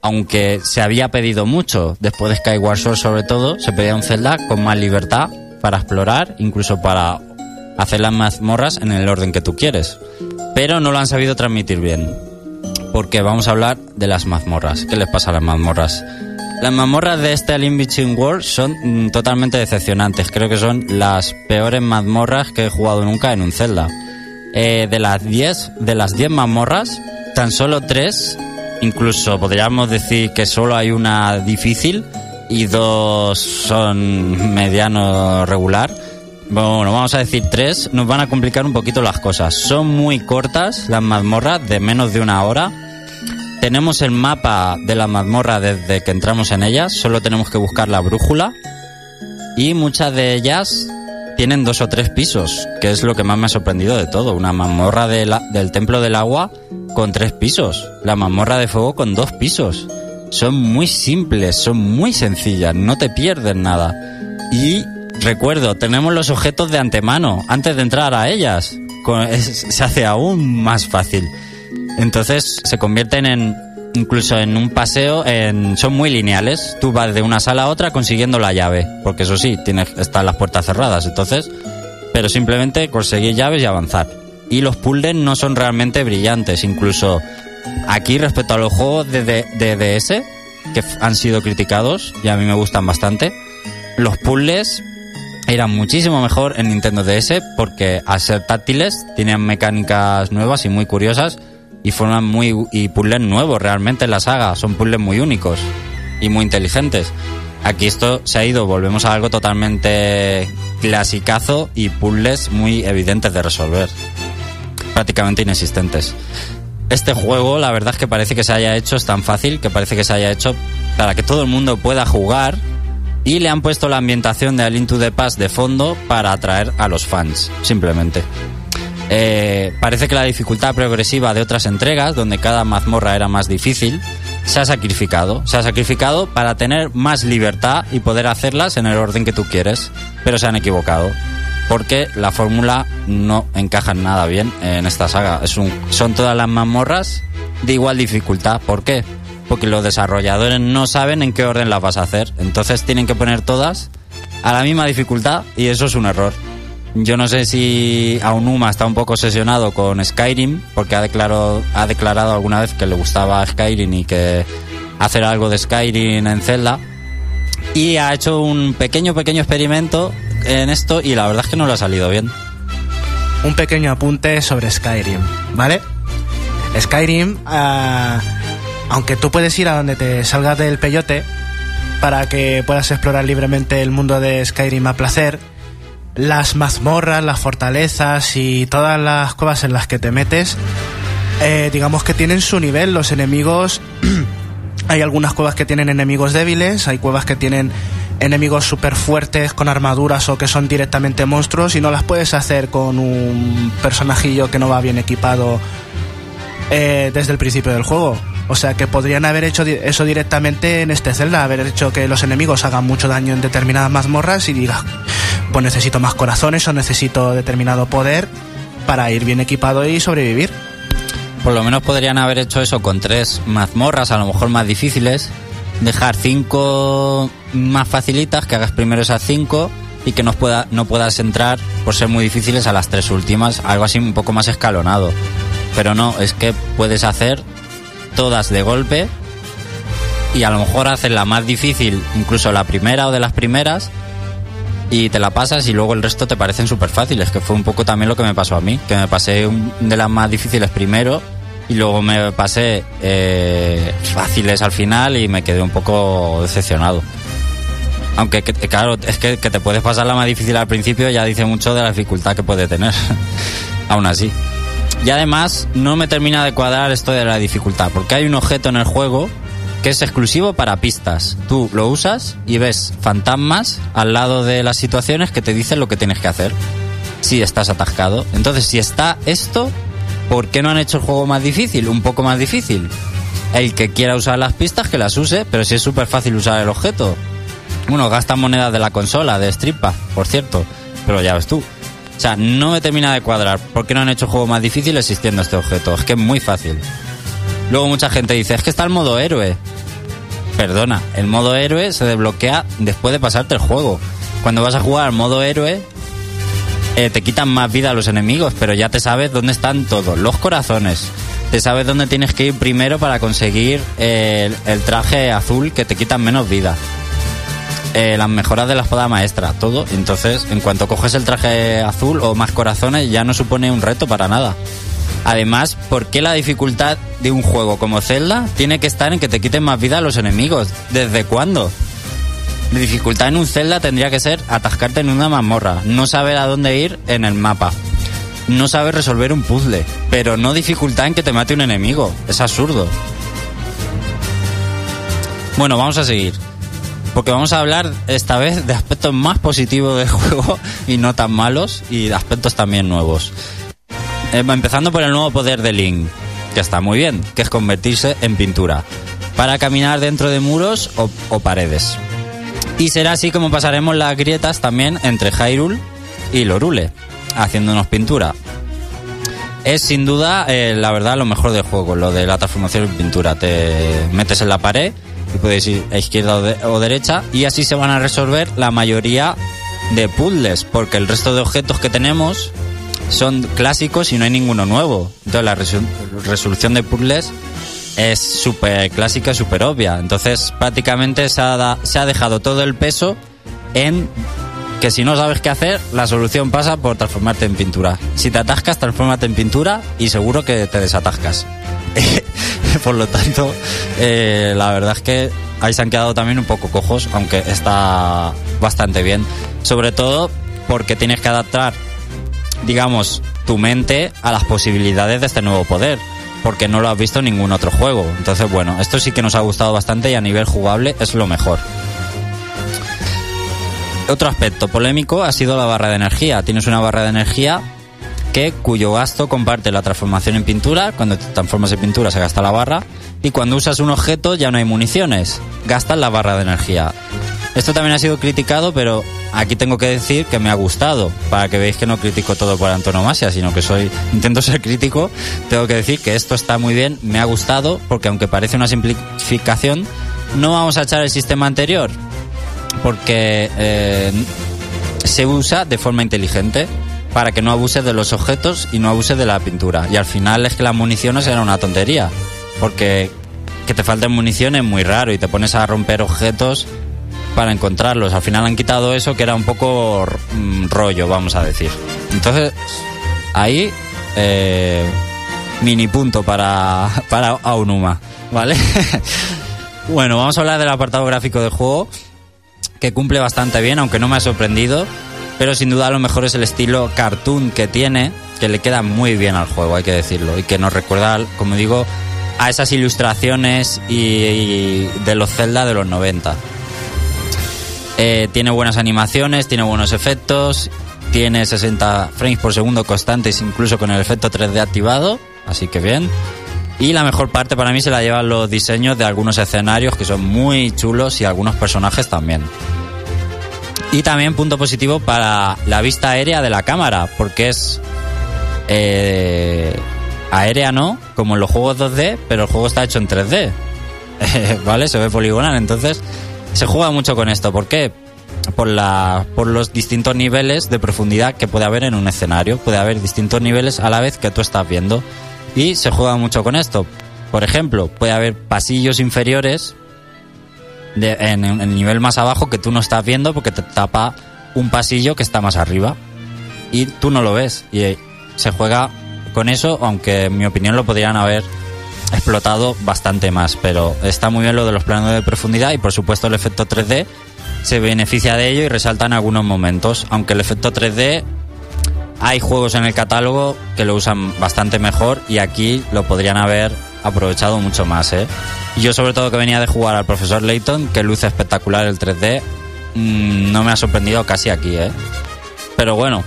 Aunque se había pedido mucho, después de Skyward Sword sobre todo, se pedía un Zelda con más libertad para explorar, incluso para hacer las mazmorras en el orden que tú quieres. Pero no lo han sabido transmitir bien porque vamos a hablar de las mazmorras. ¿Qué les pasa a las mazmorras? Las mazmorras de este Link Between Worlds son mm, totalmente decepcionantes. Creo que son las peores mazmorras que he jugado nunca en un Zelda. Eh, de las 10 de las 10 mazmorras, tan solo 3, incluso podríamos decir que solo hay una difícil y dos son mediano regular. Bueno, vamos a decir tres, nos van a complicar un poquito las cosas. Son muy cortas las mazmorras, de menos de una hora. Tenemos el mapa de la mazmorra desde que entramos en ellas, solo tenemos que buscar la brújula. Y muchas de ellas tienen dos o tres pisos, que es lo que más me ha sorprendido de todo. Una mazmorra del Templo del Agua con tres pisos, la mazmorra de fuego con dos pisos. Son muy simples, son muy sencillas, no te pierdes nada. Y recuerdo, tenemos los objetos de antemano, antes de entrar a ellas. Se hace aún más fácil. Entonces se convierten en incluso en un paseo, en, son muy lineales. Tú vas de una sala a otra consiguiendo la llave, porque eso sí, tienes, están las puertas cerradas, entonces, pero simplemente conseguir llaves y avanzar. Y los puzzles no son realmente brillantes, incluso aquí respecto a los juegos de, de, de DS que han sido criticados y a mí me gustan bastante, los puzzles eran muchísimo mejor en Nintendo DS porque al ser táctiles tenían mecánicas nuevas y muy curiosas y forman muy y puzzles nuevos realmente en la saga, son puzzles muy únicos y muy inteligentes. Aquí esto se ha ido, volvemos a algo totalmente clasicazo y puzzles muy evidentes de resolver, prácticamente inexistentes. Este juego, la verdad es que parece que se haya hecho, es tan fácil que parece que se haya hecho para que todo el mundo pueda jugar y le han puesto la ambientación de A Link to the Past de fondo para atraer a los fans, simplemente. Eh, parece que la dificultad progresiva de otras entregas, donde cada mazmorra era más difícil, se ha sacrificado. Se ha sacrificado para tener más libertad y poder hacerlas en el orden que tú quieres. Pero se han equivocado. Porque la fórmula no encaja nada bien en esta saga. Son todas las mazmorras de igual dificultad. ¿Por qué? Porque los desarrolladores no saben en qué orden las vas a hacer. Entonces tienen que poner todas a la misma dificultad y eso es un error. Yo no sé si Aonuma está un poco obsesionado con Skyrim, porque ha declarado, ha declarado alguna vez que le gustaba Skyrim y que hacer algo de Skyrim en Zelda. Y ha hecho un pequeño, pequeño experimento en esto y la verdad es que no le ha salido bien. un pequeño apunte sobre Skyrim, ¿vale? Skyrim, ah, aunque tú puedes ir a donde te salgas del peyote para que puedas explorar libremente el mundo de Skyrim a placer, las mazmorras, las fortalezas y todas las cuevas en las que te metes, eh, digamos que tienen su nivel. Los enemigos, hay algunas cuevas que tienen enemigos débiles, hay cuevas que tienen enemigos súper fuertes con armaduras o que son directamente monstruos y no las puedes hacer con un personajillo que no va bien equipado eh, desde el principio del juego. O sea que podrían haber hecho eso directamente en este Zelda, haber hecho que los enemigos hagan mucho daño en determinadas mazmorras y digas, pues necesito más corazones o necesito determinado poder para ir bien equipado y sobrevivir. Por lo menos podrían haber hecho eso con tres mazmorras, a lo mejor más difíciles. Dejar cinco más facilitas, que hagas primero esas cinco y que no, pueda, no puedas entrar por ser muy difíciles a las tres últimas, algo así un poco más escalonado. Pero no, es que puedes hacer todas de golpe y a lo mejor haces la más difícil, incluso la primera o de las primeras, y te la pasas y luego el resto te parecen súper fáciles, que fue un poco también lo que me pasó a mí, que me pasé un- de las más difíciles primero y luego me pasé eh, fáciles al final y me quedé un poco decepcionado. Aunque, que- claro, es que, que te puedes pasar la más difícil al principio ya dice mucho de la dificultad que puede tener. Aún así. Y además, no me termina de cuadrar esto de la dificultad, porque hay un objeto en el juego que es exclusivo para pistas. Tú lo usas y ves fantasmas al lado de las situaciones que te dicen lo que tienes que hacer si estás atascado. Entonces, si está esto, ¿por qué no han hecho el juego más difícil? Un poco más difícil. El que quiera usar las pistas, que las use, pero si es súper fácil usar el objeto. Bueno, gastan monedas de la consola, de Stripa, por cierto, pero ya ves tú. O sea, no me termina de cuadrar. ¿Por qué no han hecho juego más difícil existiendo este objeto? Es que es muy fácil. Luego mucha gente dice, es que está el modo héroe. Perdona, el modo héroe se desbloquea después de pasarte el juego. Cuando vas a jugar al modo héroe, eh, te quitan más vida a los enemigos, pero ya te sabes dónde están todos. Los corazones. Te sabes dónde tienes que ir primero para conseguir el, traje azul que te quitan menos vida. Eh, las mejoras de la espada maestra, todo. Entonces, en cuanto coges el traje azul o más corazones, ya no supone un reto para nada. Además, ¿por qué la dificultad de un juego como Zelda tiene que estar en que te quiten más vida a los enemigos? ¿Desde cuándo? La dificultad en un Zelda tendría que ser atascarte en una mazmorra, no saber a dónde ir en el mapa, no saber resolver un puzzle, pero no dificultad en que te mate un enemigo. Es absurdo. Bueno, vamos a seguir. Porque vamos a hablar esta vez de aspectos más positivos del juego y no tan malos y de aspectos también nuevos. Eh, empezando por el nuevo poder de Link, que está muy bien, que es convertirse en pintura, para caminar dentro de muros o, paredes. Y será así como pasaremos las grietas también entre Hyrule y Lorule, haciéndonos pintura. Es sin duda, eh, la verdad, lo mejor del juego, lo de la transformación en pintura. Te metes en la pared y puedes ir a izquierda o, o derecha y así se van a resolver la mayoría de puzzles, porque el resto de objetos que tenemos son clásicos y no hay ninguno nuevo. Entonces la resol- resolución de puzzles es súper clásica súper obvia. Entonces prácticamente se ha, da- se ha dejado todo el peso en que si no sabes qué hacer, la solución pasa por transformarte en pintura. Si te atascas, transfórmate en pintura y seguro que te desatascas. por lo tanto, eh, la verdad es que ahí se han quedado también un poco cojos, aunque está bastante bien. Sobre todo porque tienes que adaptar digamos, tu mente a las posibilidades de este nuevo poder, porque no lo has visto en ningún otro juego. Entonces, bueno, esto sí que nos ha gustado bastante y a nivel jugable es lo mejor. Otro aspecto polémico ha sido la barra de energía. Tienes una barra de energía que cuyo gasto comparte la transformación en pintura. Cuando te transformas en pintura se gasta la barra. Y cuando usas un objeto ya no hay municiones. Gastas la barra de energía. Esto también ha sido criticado, pero aquí tengo que decir que me ha gustado. Para que veáis que no critico todo por antonomasia, sino que soy intento ser crítico. Tengo que decir que esto está muy bien, me ha gustado, porque aunque parece una simplificación, no vamos a echar el sistema anterior, porque eh, se usa de forma inteligente para que no abuses de los objetos y no abuses de la pintura. Y al final es que las municiones era una tontería, porque que te falten municiones es muy raro y te pones a romper objetos para encontrarlos. Al final han quitado eso que era un poco mm, rollo, vamos a decir. Entonces, ahí, eh, mini punto para, para Aonuma, ¿vale? bueno, vamos a hablar del apartado gráfico del juego, que cumple bastante bien, aunque no me ha sorprendido. Pero sin duda lo mejor es el estilo cartoon que tiene, que le queda muy bien al juego, hay que decirlo. Y que nos recuerda, como digo, a esas ilustraciones y, y de los Zelda de los 90. Eh, tiene buenas animaciones, tiene buenos efectos, tiene 60 frames por segundo constantes, incluso con el efecto 3D activado, así que bien. Y la mejor parte para mí se la llevan los diseños de algunos escenarios que son muy chulos y algunos personajes también. Y también punto positivo para la vista aérea de la cámara, porque es eh, aérea no, como en los juegos 2D, pero el juego está hecho en 3D. ¿Vale? Se ve poligonal, entonces se juega mucho con esto. ¿Por qué? Por, la, por los distintos niveles de profundidad que puede haber en un escenario. Puede haber distintos niveles a la vez que tú estás viendo. Y se juega mucho con esto. Por ejemplo, puede haber pasillos inferiores en, en el nivel más abajo que tú no estás viendo porque te tapa un pasillo que está más arriba. Y tú no lo ves. Y eh, se juega con eso, aunque en mi opinión lo podrían haber explotado bastante más. Pero está muy bien lo de los planos de profundidad y por supuesto el efecto 3D se beneficia de ello y resalta en algunos momentos. Aunque el efecto 3D hay juegos en el catálogo que lo usan bastante mejor y aquí lo podrían haber aprovechado mucho más. ¿eh? Yo sobre todo que venía de jugar al profesor Layton, que luce espectacular el 3D, mm, no me ha sorprendido casi aquí. ¿eh? Pero bueno,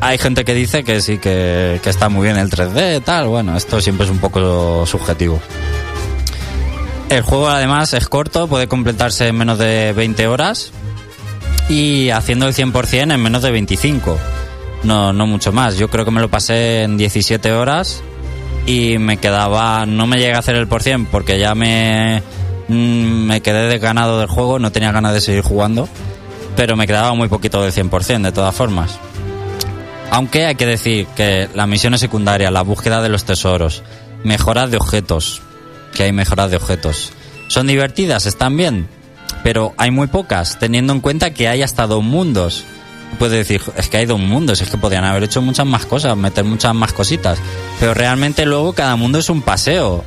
hay gente que dice que sí, que, que está muy bien el 3D, tal. Bueno, esto siempre es un poco subjetivo. El juego además es corto, puede completarse en menos de 20 horas y haciendo el 100% en menos de 25. No, no mucho más. Yo creo que me lo pasé en 17 horas y me quedaba, no me llegué a hacer el por cien porque ya me, mm, me quedé desganado del juego, no tenía ganas de seguir jugando, pero me quedaba muy poquito del 100% de todas formas. Aunque hay que decir que las misiones secundarias, la búsqueda de los tesoros, mejoras de objetos, que hay mejoras de objetos, son divertidas, están bien, pero hay muy pocas, teniendo en cuenta que hay hasta dos mundos. Puede decir, es que hay dos mundos, es que podrían haber hecho muchas más cosas, meter muchas más cositas. Pero realmente luego cada mundo es un paseo.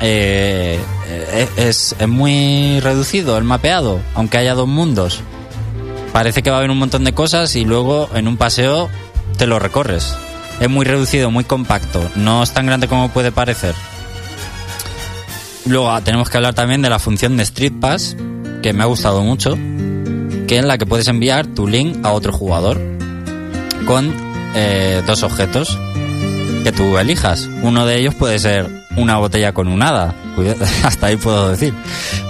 Eh, eh, es, es muy reducido el mapeado, aunque haya dos mundos. Parece que va a haber un montón de cosas y luego en un paseo te lo recorres. Es muy reducido, muy compacto, no es tan grande como puede parecer. Luego ah, tenemos que hablar también de la función de Street Pass, que me ha gustado mucho, que es la que puedes enviar tu link a otro jugador con eh, dos objetos que tú elijas. Uno de ellos puede ser una botella con un hada. Hasta ahí puedo decir.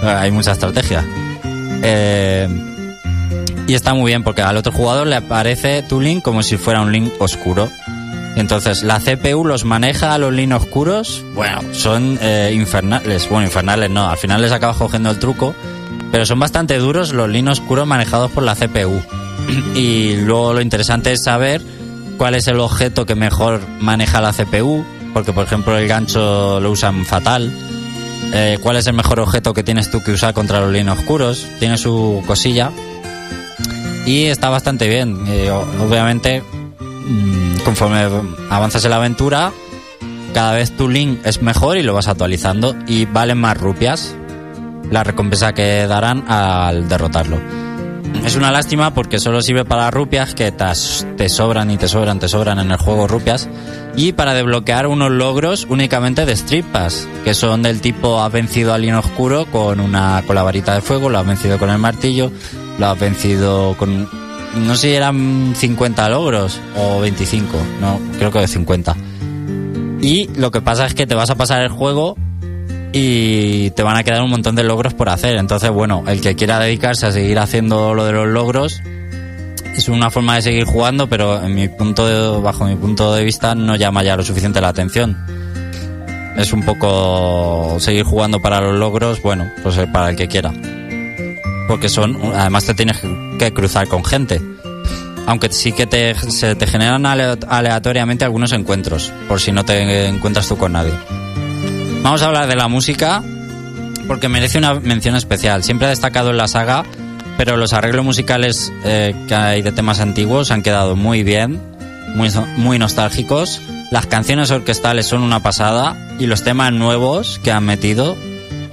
Hay mucha estrategia. Eh, y está muy bien porque al otro jugador le aparece tu link como si fuera un link oscuro. Entonces la CPU los maneja a los links oscuros. Bueno, son eh, infernales. Bueno, infernales no. Al final les acabas cogiendo el truco. Pero son bastante duros los links oscuros manejados por la CPU. y luego lo interesante es saber cuál es el objeto que mejor maneja la CPU. Porque por ejemplo el gancho lo usan fatal. Eh, cuál es el mejor objeto que tienes tú que usar contra los links oscuros. Tiene su cosilla y está bastante bien. Eh, obviamente, mm, conforme avanzas en la aventura, cada vez tu link es mejor y lo vas actualizando y valen más rupias la recompensa que darán al derrotarlo. Es una lástima porque solo sirve para rupias que te sobran y te sobran, te sobran en el juego rupias y para desbloquear unos logros únicamente de Street Pass, que son del tipo has vencido al lino oscuro con una con la varita de fuego, lo has vencido con el martillo, lo has vencido con no sé si eran 50 logros o 25, no, creo que de 50. Y lo que pasa es que te vas a pasar el juego y te van a quedar un montón de logros por hacer. Entonces, bueno, el que quiera dedicarse a seguir haciendo lo de los logros es una forma de seguir jugando, pero en mi punto de- bajo mi punto de vista no llama ya lo suficiente la atención. Es un poco seguir jugando para los logros, bueno, pues eh, para el que quiera. Porque son, además te tienes que cruzar con gente. Aunque sí que te, se te generan ale- aleatoriamente algunos encuentros, por si no te encuentras tú con nadie. Vamos a hablar de la música porque merece una mención especial. Siempre ha destacado en la saga, pero los arreglos musicales eh, que hay de temas antiguos han quedado muy bien, muy, muy nostálgicos. Las canciones orquestales son una pasada y los temas nuevos que han metido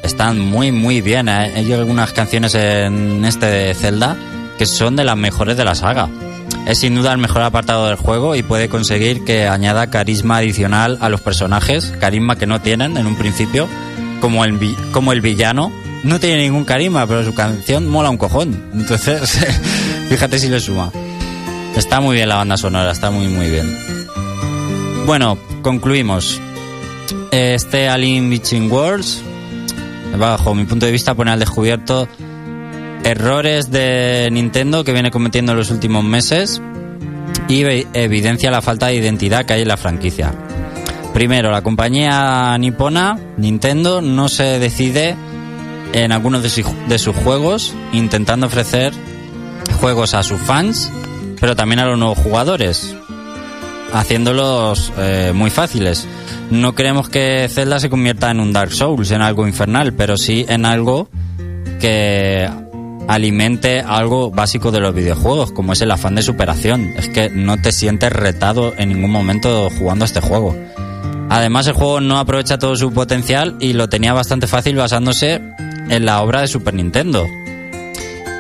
están muy, muy bien. ¿eh? Hay algunas canciones en este de Zelda que son de las mejores de la saga. Es sin duda el mejor apartado del juego y puede conseguir que añada carisma adicional a los personajes, carisma que no tienen en un principio, como el, vi- como el villano. No tiene ningún carisma, pero su canción mola un cojón. Entonces, fíjate si le suma. Está muy bien la banda sonora, está muy, muy bien. Bueno, concluimos. Este Alien Between Worlds, bajo mi punto de vista, pone al descubierto errores de Nintendo que viene cometiendo en los últimos meses y evi- evidencia la falta de identidad que hay en la franquicia. Primero, la compañía nipona, Nintendo, no se decide en algunos de, de sus juegos, intentando ofrecer juegos a sus fans, pero también a los nuevos jugadores, haciéndolos eh, muy fáciles. No queremos que Zelda se convierta en un Dark Souls, en algo infernal, pero sí en algo que alimente algo básico de los videojuegos, como es el afán de superación. Es que no te sientes retado en ningún momento jugando a este juego. Además, el juego no aprovecha todo su potencial y lo tenía bastante fácil basándose en la obra de Super Nintendo.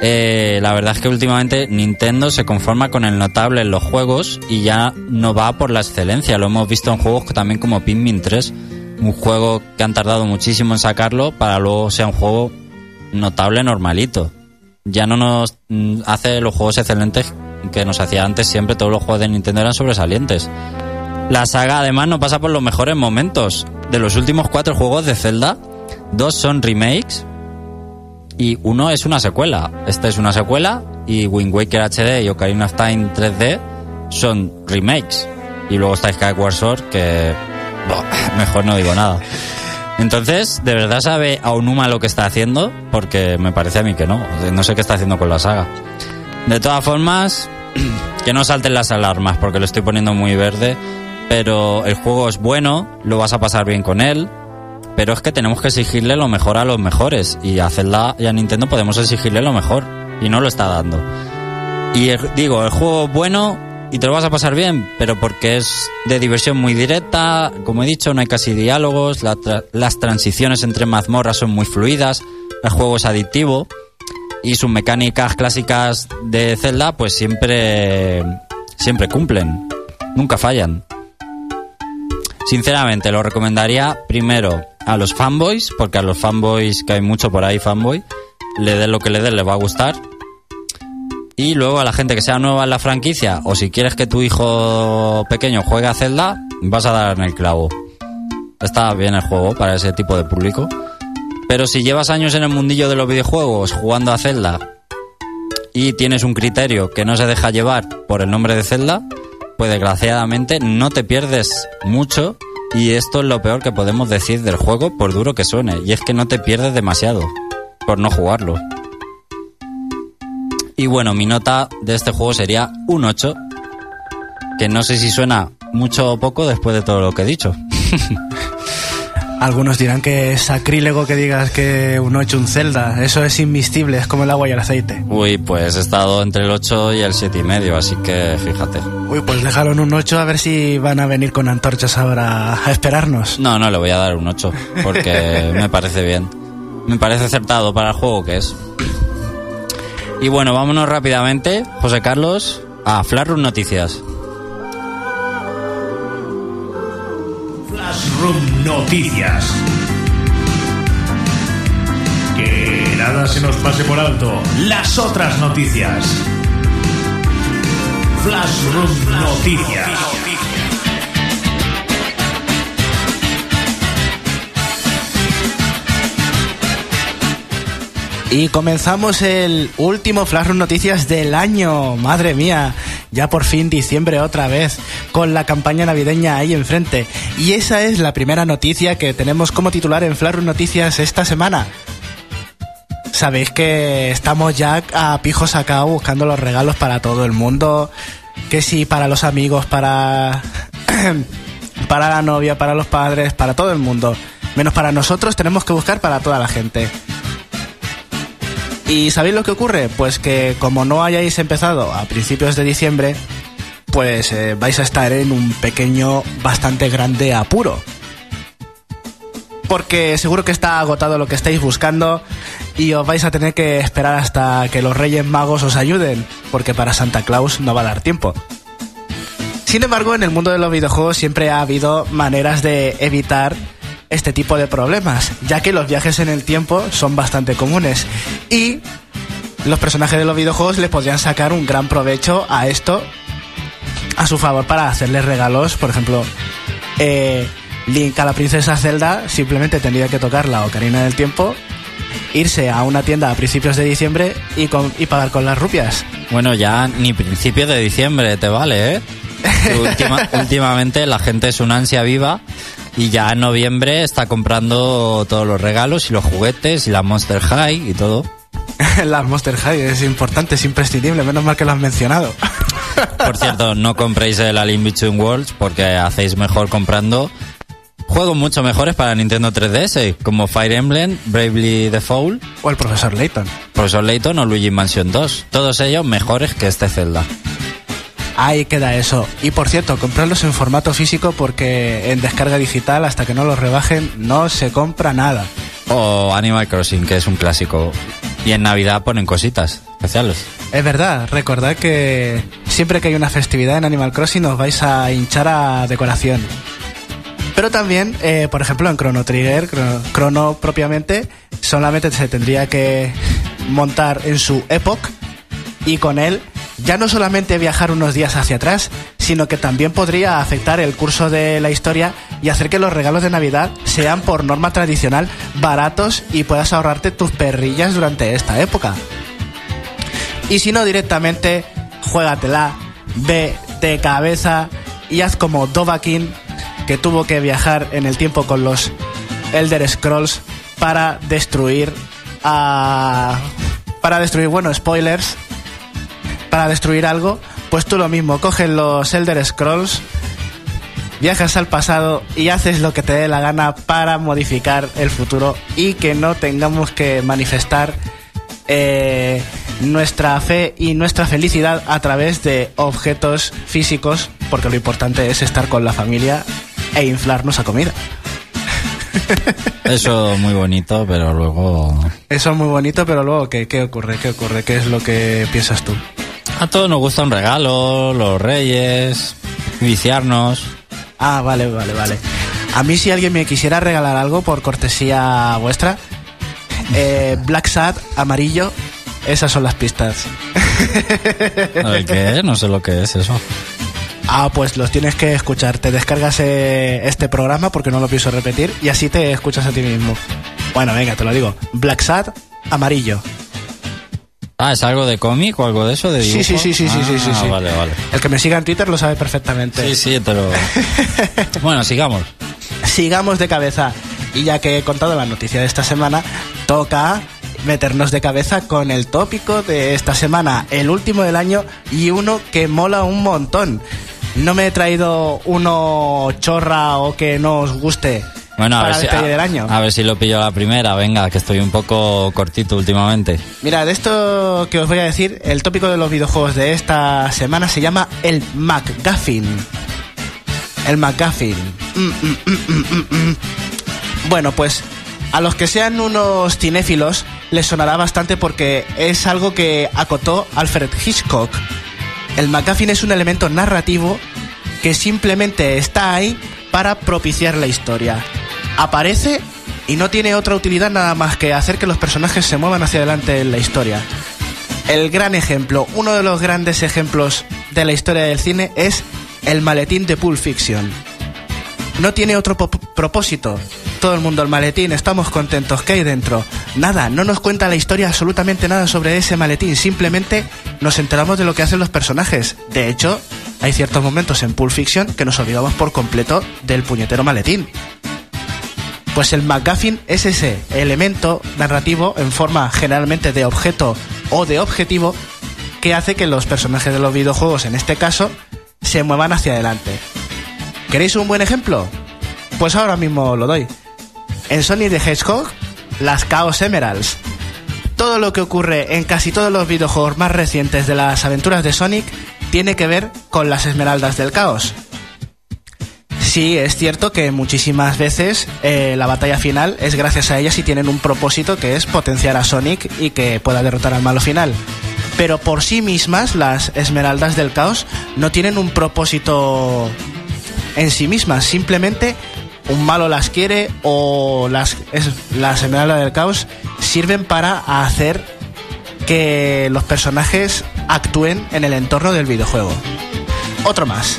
Eh, la verdad es que últimamente Nintendo se conforma con el notable en los juegos y ya no va por la excelencia. Lo hemos visto en juegos también como Pikmin 3, un juego que han tardado muchísimo en sacarlo para luego sea un juego notable normalito. Ya no nos mm, hace los juegos excelentes que nos hacía antes siempre, todos los juegos de Nintendo eran sobresalientes. La saga además no pasa por los mejores momentos. De los últimos cuatro juegos de Zelda, dos son remakes y uno es una secuela. Esta es una secuela y Wind Waker HD y Ocarina of Time 3D son remakes. Y luego está Skyward Sword que buah, mejor no digo nada. Entonces, ¿de verdad sabe Aonuma lo que está haciendo? Porque me parece a mí que no. No sé qué está haciendo con la saga. De todas formas, que no salten las alarmas porque lo estoy poniendo muy verde. Pero el juego es bueno, lo vas a pasar bien con él. Pero es que tenemos que exigirle lo mejor a los mejores. Y a Zelda y a Nintendo podemos exigirle lo mejor. Y no lo está dando. Y digo, el juego es bueno y te lo vas a pasar bien, pero porque es de diversión muy directa. Como he dicho, no hay casi diálogos. las transiciones entre mazmorras son muy fluidas. El juego es adictivo. Y sus mecánicas clásicas de Zelda, pues siempre, siempre cumplen. Nunca fallan. Sinceramente, lo recomendaría primero a los fanboys, porque a los fanboys, que hay mucho por ahí fanboy, le den lo que le den, les va a gustar. Y luego a la gente que sea nueva en la franquicia, o si quieres que tu hijo pequeño juegue a Zelda, vas a dar en el clavo. Está bien el juego para ese tipo de público. Pero si llevas años en el mundillo de los videojuegos jugando a Zelda y tienes un criterio que no se deja llevar por el nombre de Zelda, pues desgraciadamente no te pierdes mucho y esto es lo peor que podemos decir del juego por duro que suene y es que no te pierdes demasiado por no jugarlo. Y bueno, mi nota de este juego sería un 8, que no sé si suena mucho o poco después de todo lo que he dicho. Algunos dirán que es sacrílego que digas que un 8 un Zelda. Eso es invistible, es como el agua y el aceite. Uy, pues he estado entre el 8 y el siete y medio, así que fíjate. Uy, pues déjalo en un 8 a ver si van a venir con antorchas ahora a esperarnos. No, no, le voy a dar un 8, porque me parece bien. Me parece acertado para el juego que es. Y bueno, vámonos rápidamente, José Carlos, a Flashroom Noticias. Noticias. Que nada se nos pase por alto. Las otras noticias. Flashroom Noticias. Y comenzamos el último Flash Room Noticias del año. Madre mía, ya por fin diciembre otra vez, con la campaña navideña ahí enfrente. Y esa es la primera noticia que tenemos como titular en Room Noticias esta semana. Sabéis que estamos ya a pijo sacado buscando los regalos para todo el mundo. Que sí, para los amigos, para. para la novia, para los padres, para todo el mundo. Menos para nosotros, tenemos que buscar para toda la gente. ¿Y sabéis lo que ocurre? Pues que como no hayáis empezado a principios de diciembre, pues eh, vais a estar en un pequeño, bastante grande apuro. Porque seguro que está agotado lo que estáis buscando y os vais a tener que esperar hasta que los Reyes Magos os ayuden, porque para Santa Claus no va a dar tiempo. Sin embargo, en el mundo de los videojuegos siempre ha habido maneras de evitar este tipo de problemas, ya que los viajes en el tiempo son bastante comunes y los personajes de los videojuegos le podrían sacar un gran provecho a esto a su favor para hacerles regalos, por ejemplo, eh, Link a la princesa Zelda simplemente tendría que tocar la Ocarina del Tiempo, irse a una tienda a principios de diciembre y, con- y pagar con las rupias. Bueno, ya ni principios de diciembre te vale, ¿eh? Última- últimamente la gente es una ansia viva y ya en noviembre está comprando todos los regalos y los juguetes y la Monster High y todo. las Monster High es importante, es imprescindible, menos mal que lo has mencionado. Por cierto, no compréis el Alien Between Worlds porque hacéis mejor comprando juegos mucho mejores para Nintendo 3DS, como Fire Emblem, Bravely Default, o el profesor Layton. Professor Layton o Luigi Mansion 2. Todos ellos mejores que este Zelda. Ahí queda eso. Y por cierto, comprarlos en formato físico porque en descarga digital, hasta que no los rebajen, no se compra nada. O Animal Crossing, que es un clásico. Y en Navidad ponen cositas especiales. Es verdad, recordad que siempre que hay una festividad en Animal Crossing os vais a hinchar a decoración. Pero también, eh, por ejemplo, en Chrono Trigger, Chrono, Chrono propiamente, solamente se tendría que montar en su Epoch y con él ya no solamente viajar unos días hacia atrás, sino que también podría afectar el curso de la historia y hacer que los regalos de Navidad sean por norma tradicional baratos y puedas ahorrarte tus perrillas durante esta época. Y si no directamente, juégatela, ve de cabeza y haz como Dovahkiin que tuvo que viajar en el tiempo con los Elder Scrolls para destruir a para destruir, bueno, spoilers, para destruir algo, pues tú lo mismo, coges los Elder Scrolls, viajas al pasado y haces lo que te dé la gana para modificar el futuro y que no tengamos que manifestar eh, nuestra fe y nuestra felicidad a través de objetos físicos, porque lo importante es estar con la familia e inflarnos a comida. Eso muy bonito, pero luego... Eso es muy bonito, pero luego, ¿qué, qué ocurre? ¿Qué ocurre? ¿Qué es lo que piensas tú? A todos nos gusta un regalo, los reyes, viciarnos. Ah, vale, vale, vale. A mí si alguien me quisiera regalar algo por cortesía vuestra, eh, Black Sad, amarillo, esas son las pistas. ¿El qué? No sé lo que es eso. Ah, pues los tienes que escuchar. Te descargas eh, este programa porque no lo pienso repetir y así te escuchas a ti mismo. Bueno, venga, te lo digo. Black Sad, amarillo. Ah, ¿es algo de cómic o algo de eso? De Sí, sí, sí, sí, sí, sí, sí, Ah, sí. Vale, vale. El que me siga en Twitter lo sabe perfectamente. Sí, sí, pero... bueno, sigamos. Sigamos de cabeza. Y ya que he contado la noticia de esta semana, toca meternos de cabeza con el tópico de esta semana, el último del año y uno que mola un montón. No me he traído uno chorra o que no os guste Bueno, a para ver, si, a, año. a ver si lo pillo a la primera. Venga, que estoy un poco cortito últimamente. Mira, de esto que os voy a decir, el tópico de los videojuegos de esta semana se llama el MacGuffin. El MacGuffin. Mm, mm, mm. Bueno, pues a los que sean unos cinéfilos les sonará bastante porque es algo que acotó Alfred Hitchcock. El MacGuffin es un elemento narrativo que simplemente está ahí para propiciar la historia. Aparece y no tiene otra utilidad nada más que hacer que los personajes se muevan hacia adelante en la historia. El gran ejemplo, uno de los grandes ejemplos de la historia del cine es el maletín de Pulp Fiction. No tiene otro propósito. Todo el mundo al maletín, estamos contentos. ¿Qué hay dentro? Nada, no nos cuenta la historia absolutamente nada sobre ese maletín. Simplemente nos enteramos de lo que hacen los personajes. De hecho, hay ciertos momentos en Pulp Fiction que nos olvidamos por completo del puñetero maletín. Pues el MacGuffin es ese elemento narrativo en forma generalmente de objeto o de objetivo que hace que los personajes de los videojuegos, en este caso, se muevan hacia adelante. ¿Queréis un buen ejemplo? Pues ahora mismo lo doy. En Sonic the Hedgehog, las Chaos Emeralds. Todo lo que ocurre en casi todos los videojuegos más recientes de las aventuras de Sonic tiene que ver con las Esmeraldas del Caos. Sí, es cierto que muchísimas veces eh, la batalla final es gracias a ellas y tienen un propósito que es potenciar a Sonic y que pueda derrotar al malo final. Pero por sí mismas, las Esmeraldas del Caos no tienen un propósito en sí mismas, simplemente un malo las quiere o las, es- las Esmeraldas del Caos sirven para hacer que los personajes actúen en el entorno del videojuego. Otro más.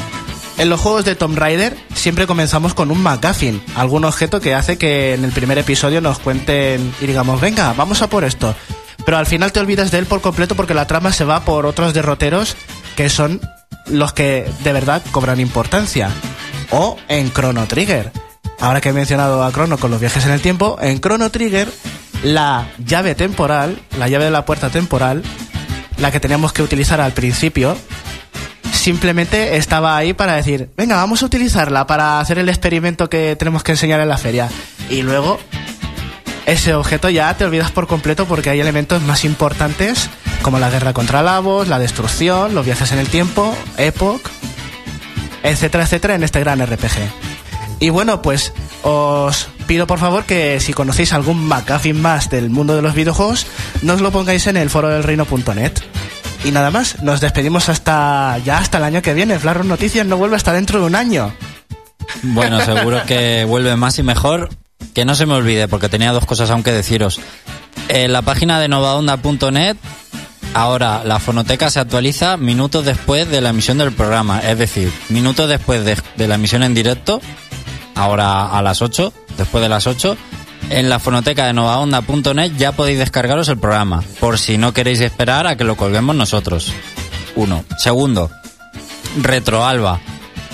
En los juegos de Tomb Raider siempre comenzamos con un MacGuffin, algún objeto que hace que en el primer episodio nos cuenten y digamos, venga, vamos a por esto. Pero al final te olvidas de él por completo porque la trama se va por otros derroteros que son los que de verdad cobran importancia. O en Chrono Trigger. Ahora que he mencionado a Chrono con los viajes en el tiempo, en Chrono Trigger la llave temporal, la llave de la puerta temporal, la que teníamos que utilizar al principio, simplemente estaba ahí para decir, venga, vamos a utilizarla para hacer el experimento que tenemos que enseñar en la feria. Y luego, ese objeto ya te olvidas por completo porque hay elementos más importantes como la guerra contra Lavos, la destrucción, los viajes en el tiempo, Epoch, etcétera, etcétera, en este gran RPG. Y bueno, pues os pido por favor que si conocéis algún McGuffin más del mundo de los videojuegos, nos lo pongáis en el foro del reino.net. Y nada más, nos despedimos hasta ya hasta el año que viene. Flarros Noticias no vuelve hasta dentro de un año. Bueno, seguro que vuelve más y mejor. Que no se me olvide, porque tenía dos cosas aún que deciros. En la página de novaonda.net, ahora la fonoteca se actualiza minutos después de la emisión del programa. Es decir, minutos después de, de la emisión en directo, ahora a las 8, después de las 8. En la fonoteca de novaonda.net ya podéis descargaros el programa, por si no queréis esperar a que lo colguemos nosotros. Uno. Segundo, Retroalba,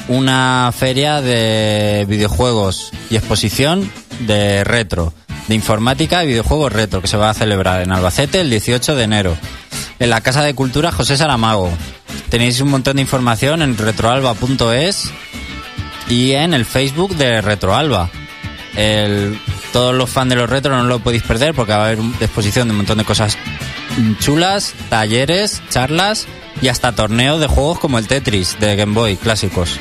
una feria de videojuegos y exposición de retro, de informática y videojuegos retro, que se va a celebrar en Albacete el 18 de enero, en la Casa de Cultura José Saramago. Tenéis un montón de información en retroalba.es y en el Facebook de Retroalba. El, todos los fans de los retro no lo podéis perder porque va a haber exposición de un montón de cosas chulas, talleres, charlas y hasta torneos de juegos como el Tetris de Game Boy clásicos.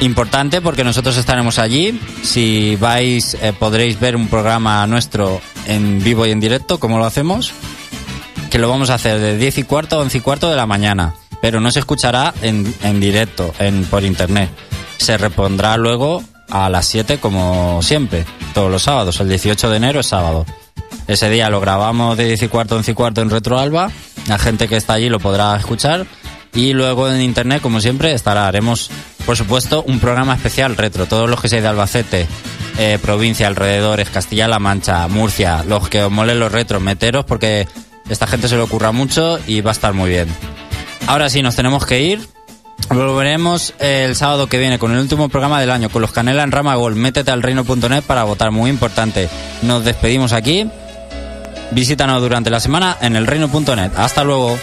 Importante porque nosotros estaremos allí. Si vais, eh, podréis ver un programa nuestro en vivo y en directo, como lo hacemos. Que lo vamos a hacer de 10 y cuarto a 11 y cuarto de la mañana. Pero no se escuchará en, en directo, en, por internet. Se repondrá luego a las 7 como siempre, todos los sábados. El 18 de enero es sábado. Ese día lo grabamos de 10 y cuarto a 11 y cuarto en Retroalba. La gente que está allí lo podrá escuchar. Y luego en internet, como siempre, estará. Haremos, por supuesto, un programa especial retro. Todos los que seáis de Albacete, eh, provincia, alrededores, Castilla-La Mancha, Murcia, los que os molen los retros, meteros porque esta gente se le ocurra mucho y va a estar muy bien. Ahora sí, nos tenemos que ir. Volveremos el sábado que viene con el último programa del año, con los Canela en Rama Gol. Métete al reino.net para votar, muy importante. Nos despedimos aquí. Visítanos durante la semana en el reino.net. Hasta luego.